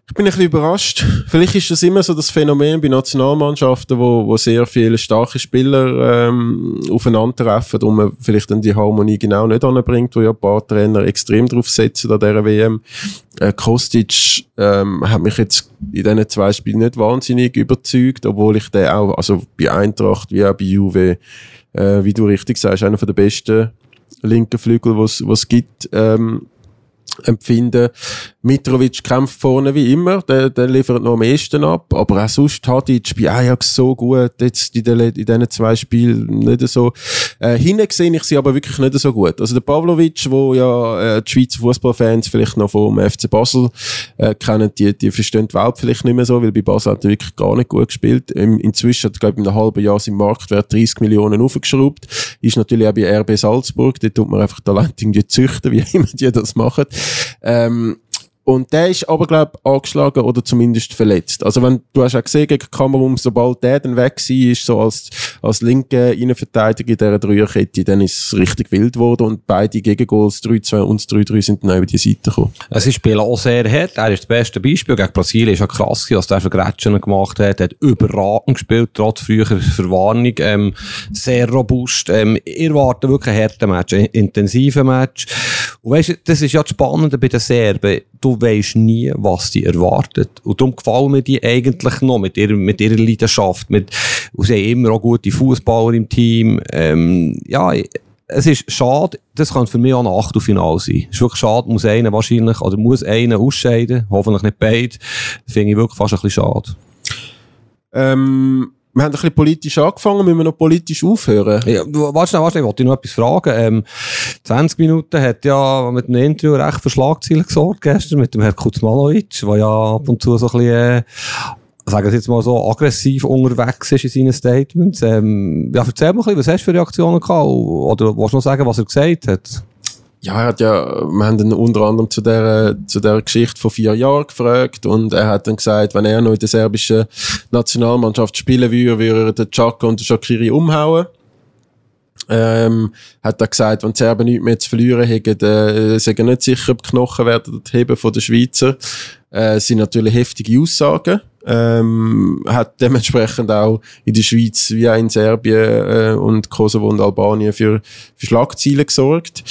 Ich bin ein bisschen überrascht. Vielleicht ist das immer so das Phänomen bei Nationalmannschaften, wo, wo sehr viele starke Spieler ähm, aufeinandertreffen und man vielleicht dann die Harmonie genau nicht anbringt, wo ja ein paar Trainer extrem drauf setzen an dieser WM. Äh, Kostic ähm, hat mich jetzt in diesen zwei Spielen nicht wahnsinnig überzeugt, obwohl ich den auch, also bei Eintracht wie auch bei Juve, äh, wie du richtig sagst, einer der besten linken Flügel, was es gibt. Ähm, empfinden. Mitrovic kämpft vorne wie immer, der, der liefert noch am ehesten ab, aber auch sonst Tadic bei Ajax so gut, jetzt in, den, in diesen zwei Spielen nicht so. Äh, hinten sehe ich sie aber wirklich nicht so gut. Also der Pavlovic, wo ja äh, die Schweizer Fußballfans vielleicht noch vom FC Basel äh, kennen, die, die verstehen die Welt vielleicht nicht mehr so, weil bei Basel hat er wirklich gar nicht gut gespielt. Im, inzwischen hat er, glaube ich, in einem halben Jahr sein Marktwert 30 Millionen aufgeschraubt. Ist natürlich auch bei RB Salzburg, dort tut man einfach Talent irgendwie züchten, wie immer die das machen. Ähm, Und der ist aber, glaube ich, angeschlagen oder zumindest verletzt. Also wenn, du hast ja gesehen gegen Kamerun, sobald der dann weg war, ist so als, als linke Innenverteidiger in dieser Dreierkette, dann ist es richtig wild geworden und beide Gegengoals, 3-2 und 3-3 sind dann über die Seite gekommen. Es spielen auch sehr hart. Er ist das beste Beispiel. Gegen Brasilien ist ja krass, was der für Gretchen gemacht hat. Er hat überragend gespielt, trotz früherer Verwarnung. Ähm, sehr robust. Ähm, ich erwarte wirklich einen harten Match, intensiven Match. Und weißt, das ist ja das Spannende bei den Serben. Du weisst nie, was die erwartet. Und darum gefallen mir die eigentlich noch mit ihrer, mit ihrer Leidenschaft. Mit, und sie haben immer auch gute Fußballer im Team. Ähm, ja, es ist schade, das kann für mich auch ein Achtelfinale sein. Es ist wirklich schade, muss einer wahrscheinlich, oder muss einer ausscheiden, hoffentlich nicht beide. Finde ich wirklich fast ein bisschen schade. Ähm, wir haben ein bisschen politisch angefangen, müssen wir noch politisch aufhören? Ja, warte schnell, warte, ich wollte noch etwas fragen. Ähm, 20 Minuten hat ja mit einem Interview recht für Schlagzeilen gesorgt gestern mit dem Herrn Kuzmanovic, der ja ab und zu so ein bisschen, äh, sagen wir jetzt mal so, aggressiv unterwegs ist in seinen Statements. Ähm, ja, erzähl mal ein bisschen, was hast du für Reaktionen gehabt? Oder willst du noch sagen, was er gesagt hat? Ja, er hat ja, wir haben ihn unter anderem zu der, zu der Geschichte von vier Jahren gefragt und er hat dann gesagt, wenn er noch in der serbischen Nationalmannschaft spielen würde, würde er den Chaka und den Shakiri umhauen. Ähm, hat er gesagt, wenn die Serben nichts mehr zu verlieren hätten, äh, sind nicht sicher, ob die Knochen werden heben von den Schweizer. Äh, sind natürlich heftige Aussagen. Ähm, hat dementsprechend auch in der Schweiz wie auch in Serbien äh, und Kosovo und Albanien für, für Schlagzeilen gesorgt.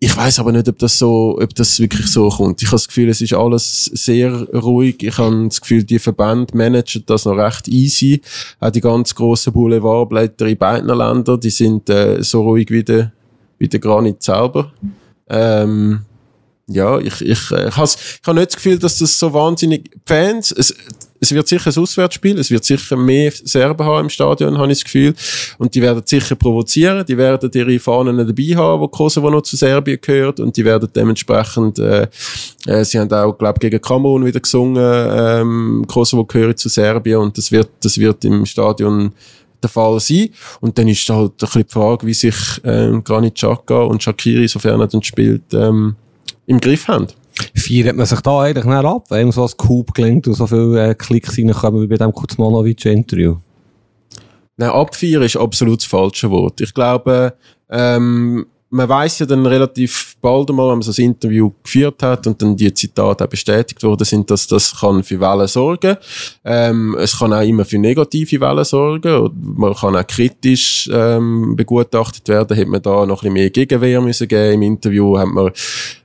Ich weiß aber nicht, ob das so, ob das wirklich so kommt. Ich habe das Gefühl, es ist alles sehr ruhig. Ich habe das Gefühl, die Verbände managen das noch recht easy. Auch die ganz grossen Boulevardblätter in beiden Ländern, die sind äh, so ruhig wie der, wie der Granit selber. Ähm, ja, ich, ich, äh, ich, has, ich habe nicht das Gefühl, dass das so wahnsinnig Fans, es, es wird sicher ein Auswärtsspiel, es wird sicher mehr Serben haben im Stadion, habe ich das Gefühl. Und die werden sicher provozieren, die werden ihre Fahnen dabei haben, wo Kosovo noch zu Serbien gehört und die werden dementsprechend, äh, äh, sie haben auch, glaube gegen Kamerun wieder gesungen, ähm, Kosovo gehört zu Serbien und das wird, das wird im Stadion der Fall sein. Und dann ist halt ein bisschen die Frage, wie sich ähm, Granit Xhaka und Shakiri, sofern er dann spielt, ähm, im Griff haben. Feiert man sich da eigentlich nicht ab, wenn so ein Coup klingt und so viele äh, Klicks reinkommen wie bei dem Kuzmanovic-Interview? Nein, abfeiern ist absolut das falsche Wort. Ich glaube, ähm, man weiß ja dann relativ bald einmal, wenn man so ein Interview geführt hat und dann die Zitate auch bestätigt worden sind, dass das kann für Wellen sorgen. Ähm, es kann auch immer für negative Wellen sorgen. Und man kann auch kritisch ähm, begutachtet werden. Hätte man da noch ein bisschen mehr Gegenwehr müssen geben im Interview, hat man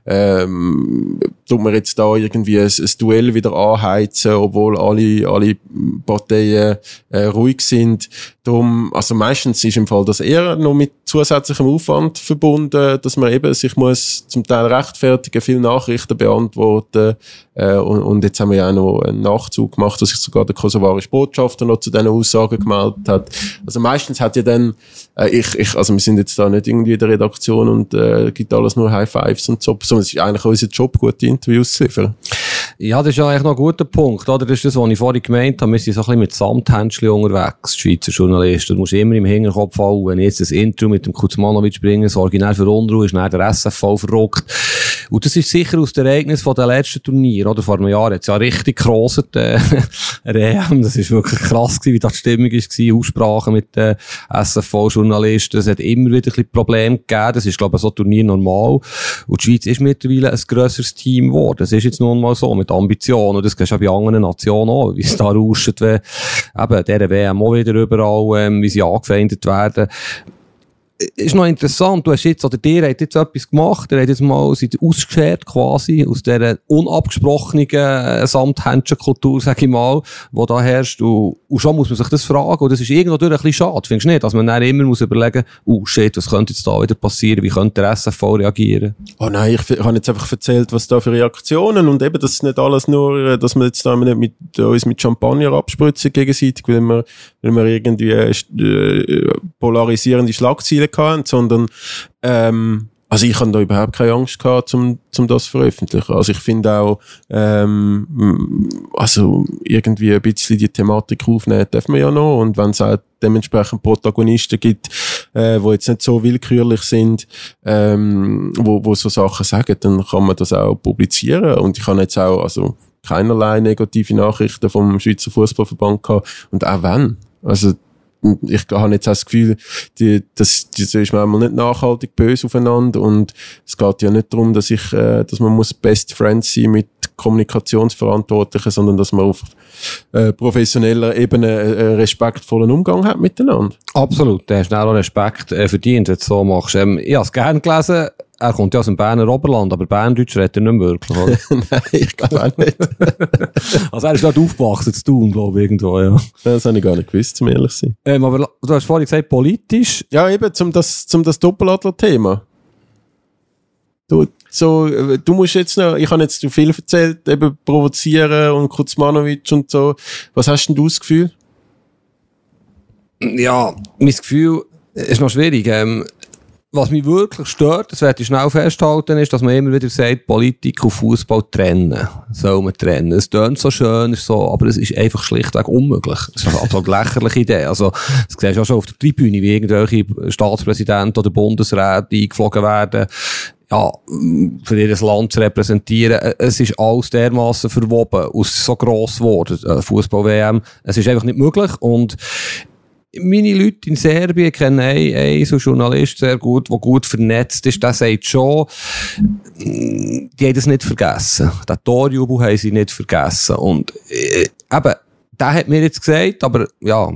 ähm, tut man jetzt da irgendwie ein, ein Duell wieder anheizen, obwohl alle, alle Parteien äh, ruhig sind. Darum, also meistens ist im Fall das eher noch mit zusätzlichem Aufwand verbunden, dass man eben sich muss zum Teil rechtfertigen, viele Nachrichten beantworten äh, und, und jetzt haben wir ja auch noch einen Nachzug gemacht, dass sich sogar der kosovarische Botschafter noch zu diesen Aussagen gemeldet hat. Also meistens hat ja dann, äh, ich, ich, also wir sind jetzt da nicht irgendwie in der Redaktion und äh, gibt alles nur High Fives und so, sondern es ist eigentlich unser Job, gute Interviews zu liefern. Ja, das ist ja eigentlich noch ein guter Punkt, oder? Das ist das, was ich vorhin gemeint habe. Wir sind so ein bisschen mit Samthändchen unterwegs, Schweizer Journalisten. Du musst immer im Hinterkopf halten, wenn ich jetzt das Intro mit dem Kuzmanovic bringe, das Original für Unruhe, ist dann der SFV verrückt. Und das ist sicher aus dem Ereignis von den letzten Turnier, oder? Vor einem Jahr hat es ja richtig gerostet, äh, EM. Das ist wirklich krass gewesen, wie da die Stimmung war, Aussprachen mit den SFV-Journalisten. Es hat immer wieder ein bisschen Probleme gegeben. Das ist, glaube ich, so ein Turnier normal. Und die Schweiz ist mittlerweile ein grösseres Team geworden. Das ist jetzt nun mal so, mit Ambitionen. Und das geht ja bei anderen Nationen auch, wie es da rauscht, wenn eben der WM auch wieder überall, ähm, wie sie angefeindet werden ist noch interessant, du hast jetzt, oder dir hat jetzt etwas gemacht, der hat jetzt mal seid ausgeschert quasi, aus dieser unabgesprochenen äh, Samthändchenkultur, sag ich mal, wo da herrscht, und, und schon muss man sich das fragen, und das ist irgendwo durch ein bisschen schade, findest du nicht, dass man dann immer muss überlegen, oh shit, was könnte jetzt da wieder passieren, wie könnte der SFV reagieren? Oh nein, ich habe jetzt einfach erzählt, was da für Reaktionen, und eben, das ist nicht alles nur, äh, dass wir jetzt da nicht mit, uns mit Champagner abspritzen gegenseitig, weil wir, weil wir irgendwie äh, polarisierende Schlagzeilen hatten, sondern ähm, also ich habe da überhaupt keine Angst gehabt, um, um das zu veröffentlichen. Also ich finde auch, ähm, also irgendwie ein bisschen die Thematik aufnehmen dürfen wir ja noch und wenn es auch dementsprechend Protagonisten gibt, äh, wo jetzt nicht so willkürlich sind, ähm, wo, wo so Sachen sagen, dann kann man das auch publizieren. Und ich habe jetzt auch, also, keinerlei negative Nachrichten vom Schweizer Fußballverband gehabt. Und auch wenn. Also, ich habe jetzt auch das Gefühl, die, das, das ist manchmal nicht nachhaltig böse aufeinander und es geht ja nicht darum, dass ich, äh, dass man muss Best Friends sein mit Kommunikationsverantwortlichen, sondern dass man auf äh, professioneller Ebene äh, respektvollen Umgang hat miteinander. Absolut, du hast auch Respekt äh, verdient, wenn du so machst. Ähm, ich habe es gerne gelesen, er kommt ja aus dem Berner Oberland, aber Berndeutsch redet er nicht mehr wirklich, oder? Nein, ich glaube auch nicht. also er ist dort aufgewachsen zu tun, glaube ich, irgendwo, ja. Das habe ich gar nicht gewusst, zum ehrlich zu sein. Ähm, aber du hast vorhin gesagt, politisch. Ja, eben, zum das, zum das Doppeladler-Thema. Du, so, äh, du musst jetzt noch, ich habe jetzt zu viel erzählt, eben provozieren und Kuzmanovic und so. Was hast denn du das Gefühl? Ja, mein Gefühl ist noch schwierig. Ähm, was mich wirklich stört, das werde ich schnell festhalten, ist, dass man immer wieder sagt, Politik und Fußball trennen. Soll man trennen. Es tönt so schön, ist so, aber es ist einfach schlichtweg unmöglich. Das ist eine absolut lächerliche Idee. Also, das siehst du auch schon auf der Tribüne, wie irgendwelche Staatspräsidenten oder Bundesräte eingeflogen werden ja, für ihr Land zu repräsentieren. Es ist alles dermaßen verwoben, aus so gross geworden, äh, Fußball-WM. Es ist einfach nicht möglich und meine Leute in Serbien kennen einen, einen so Journalist sehr gut, der gut vernetzt ist, der sagt schon, die haben das nicht vergessen. Den Torjubel haben sie nicht vergessen. Und äh, eben, der hat mir jetzt gesagt, aber ja,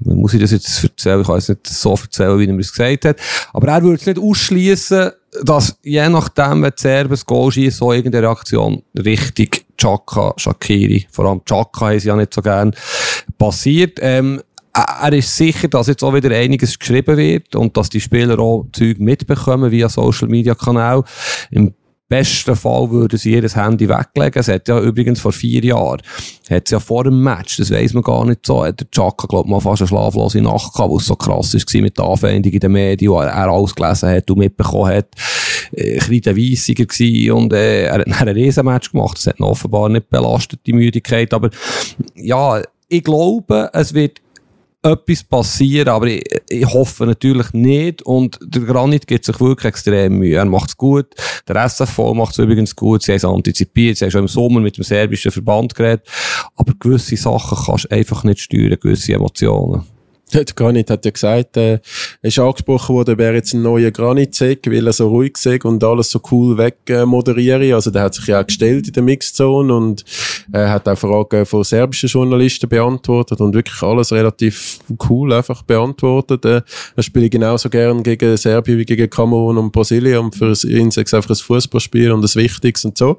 muss ich das jetzt erzählen? Ich kann es nicht so erzählen, wie er mir es gesagt hat. Aber er würde es nicht ausschließen, dass je nachdem, wenn die Serben das Goal schießen, so irgendeine Reaktion richtig Chaka, Shakiri, vor allem Chaka sie ja nicht so gern, passiert. Ähm, er ist sicher, dass jetzt auch wieder einiges geschrieben wird und dass die Spieler auch Zeug mitbekommen via Social Media Kanal. Im besten Fall würden sie ihr Handy weglegen. Es hat ja übrigens vor vier Jahren, hat es ja vor dem Match, das weiss man gar nicht so, hat der Chaka, glaub mal fast eine schlaflose Nacht gehabt, wo es so krass war mit der Anwendung in den Medien, wo er, alles gelesen hat und mitbekommen hat. Äh, Kreide Weissiger gsi und äh, er hat ein Riesenmatch gemacht. Das hat offenbar nicht belastet, die Müdigkeit. Aber ja, ich glaube, es wird etwas passieren, aber ich, ich, hoffe natürlich nicht. Und der Granit gibt sich wirklich extrem Mühe. Er macht es gut. Der SFV macht es übrigens gut. Sie haben es antizipiert. Sie haben schon im Sommer mit dem serbischen Verband geredet. Aber gewisse Sachen kannst du einfach nicht steuern, gewisse Emotionen. Der Granit hat ja gesagt, äh, er ist angesprochen worden, wäre jetzt ein neuer Granit-Seg, weil er so ruhig sei und alles so cool weg äh. Also der hat sich ja auch gestellt in der Mixzone und äh, hat auch Fragen von serbischen Journalisten beantwortet und wirklich alles relativ cool einfach beantwortet. Äh, er spielt genauso gern gegen Serbien wie gegen Kamerun und Brasilien und für ihn ist es einfach ein Fußballspiel und das Wichtigste und so.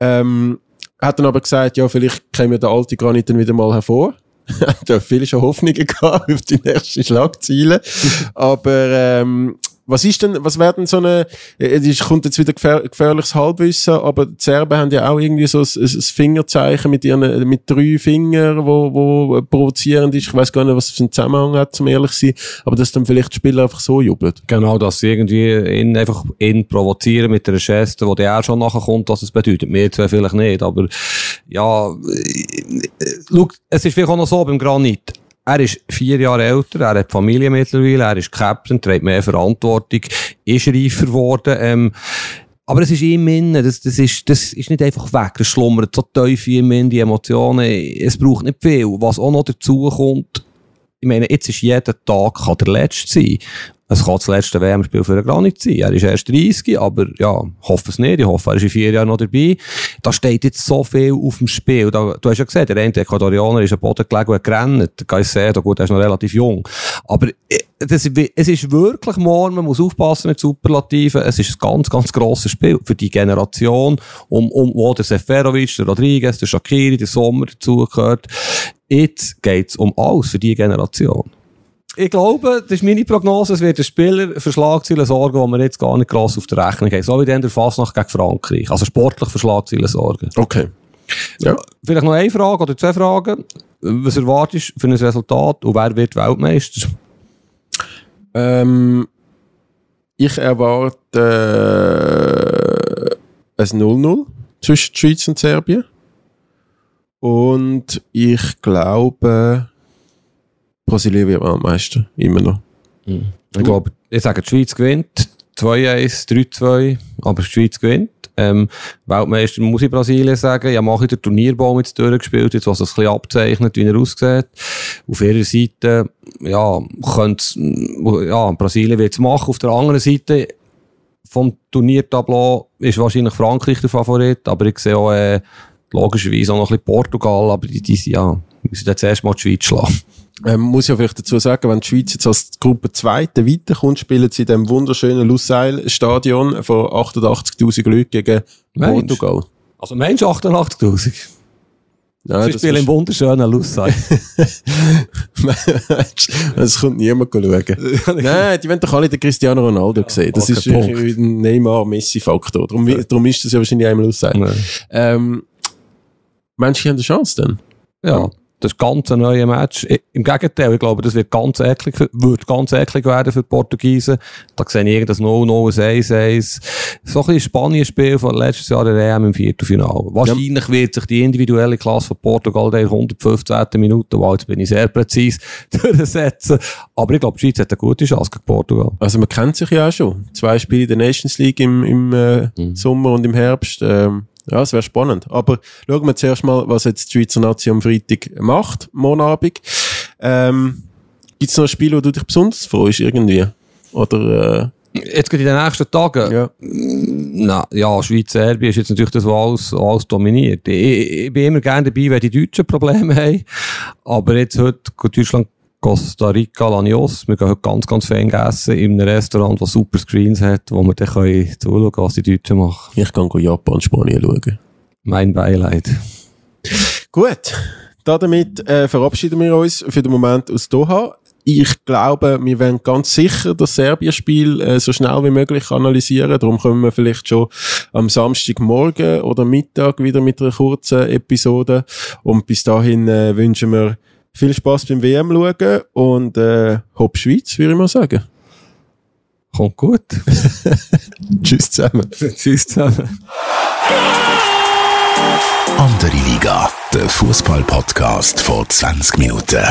Ähm, hat dann aber gesagt, ja, vielleicht käme der alte Granit dann wieder mal hervor da viele schon Hoffnungen gehabt auf die nächsten Schlagziele. Aber ähm, was ist denn, was werden so eine, es kommt jetzt wieder gefähr, gefährliches Halbwissen, aber die Serben haben ja auch irgendwie so ein, ein Fingerzeichen mit ihren, mit drei Fingern, wo, wo provozierend ist. Ich weiß gar nicht, was für einen Zusammenhang hat, zum ehrlich sein, aber dass dann vielleicht die Spieler einfach so jubeln. Genau, dass sie irgendwie ihn einfach ihn provozieren mit einer Geste, wo der auch schon nachher kommt, was es bedeutet. Mir zwei vielleicht nicht, aber ja, schau, es ist vielleicht auch noch so beim Granit er ist vier Jahre älter, er hat Familie mittlerweile, er ist Captain, trägt mehr Verantwortung, ist reifer geworden. Ähm, aber es ist ihm innen, das, das, ist, das ist nicht einfach weg, das schlummert so tief in ihm, die Emotionen, es braucht nicht viel. Was auch noch dazu kommt, ich meine, jetzt ist jeder Tag der letzte sein. Es kann das letzte WM-Spiel für gar nicht sein. Er ist erst 30, aber ja, hoffe es nicht. Ich hoffe, er ist in vier Jahren noch dabei. Da steht jetzt so viel auf dem Spiel. Da, du hast ja gesehen, der eine Ecuadorianer ist am Boden gelegen und gerannt. Der Caicedo, gut, er ist noch relativ jung. Aber äh, das, es ist wirklich morgen, man muss aufpassen mit Superlativen. Es ist ein ganz, ganz grosses Spiel für die Generation, um, um, wo der Seferovic, der Rodriguez, der Shakiri, der Sommer dazugehört. Jetzt geht's um alles für die Generation ich glaube, das ist meine Prognose, es wird ein Spieler für Schlagzeilen sorgen, die wir jetzt gar nicht gross auf der Rechnung haben. So wie dann der Fasnacht gegen Frankreich. Also sportlich für Schlagzeilen sorgen. Okay. Ja. Vielleicht noch eine Frage oder zwei Fragen. Was erwartest du für ein Resultat und wer wird Weltmeister? Ähm, ich erwarte äh, ein 0-0 zwischen Schweiz und Serbien. Und ich glaube, Brasilien wird Weltmeister, immer noch. Ich glaube, ich sage, die Schweiz gewinnt. 2-1, 3-2, aber die Schweiz gewinnt. Ähm, Weltmeister muss ich Brasilien sagen. Ja, mache ich den Turnierbaum jetzt durchgespielt, jetzt was das ein bisschen abzeichnet, wie er aussieht. Auf ihrer Seite, ja, könnte, ja, Brasilien wird es machen. Auf der anderen Seite, vom Turniertableau ist wahrscheinlich Frankreich der Favorit, aber ich sehe auch, äh, logischerweise auch noch ein bisschen Portugal, aber die, die, ja, müssen jetzt erstmal die Schweiz schlagen. Ähm, muss ich auch vielleicht dazu sagen, wenn die Schweiz jetzt als Gruppe Zweite weiterkommt, spielen sie in dem wunderschönen Lusail-Stadion von 88.000 Leuten gegen Mensch. Portugal. Also Mensch 88.000. Ja, Sie spielen im wunderschönen Lussai. das kommt niemand schauen. Nein, die wollen doch alle den Cristiano Ronaldo sehen. Das okay, ist wirklich ein Neymar-Messi-Faktor. Darum, darum ist das ja wahrscheinlich einmal Lusail. Ähm, Meinst du, die haben eine Chance denn? Ja. Das ist ganz ein neues Match. Im Gegenteil, ich glaube, das wird ganz eklig, wird ganz eklig werden für die Portugiesen. Da sehe ich irgendein 0-0, ein 1-1. So ein bisschen Spanien-Spiel von letztes Jahr der EM im Viertelfinale. Wahrscheinlich wird sich die individuelle Klasse von Portugal der 115. Minute, wow, jetzt bin ich sehr präzise, durchsetzen. Aber ich glaube, die Schweiz hat eine gute Chance gegen Portugal. Also man kennt sich ja auch schon. Zwei Spiele in der Nations League im, im äh, Sommer und im Herbst. Ähm, ja, es wäre spannend. Aber schauen wir zuerst mal, was jetzt die Schweizer Nation am Freitag macht, morgen Abend. Ähm, Gibt es noch ein Spiel, wo du dich besonders freust irgendwie? Oder Jetzt geht in den nächsten Tagen. äh, ja. Na, ja, Schweiz-Serbien ist jetzt natürlich das, was alles, alles dominiert. Ich, ich, ich bin immer gerne dabei, wenn die Deutschen Probleme haben. Aber jetzt heute geht Deutschland Costa Rica, Lanios. Wir gehen heute ganz, ganz fein essen in einem Restaurant, das super Screens hat, wo wir dann können zuschauen können, was die Deutschen machen. Ich kann go Japan, Spanien schauen. Mein Beileid. Gut, damit äh, verabschieden wir uns für den Moment aus Doha. Ich glaube, wir werden ganz sicher das Serbien-Spiel äh, so schnell wie möglich analysieren. Darum kommen wir vielleicht schon am Samstagmorgen oder Mittag wieder mit einer kurzen Episode. Und bis dahin äh, wünschen wir viel Spaß beim WM schauen und äh, Hopp Schweiz, würde ich mal sagen. Kommt gut. Tschüss zusammen. Tschüss zusammen. Andere Liga, der Fußball-Podcast vor 20 Minuten.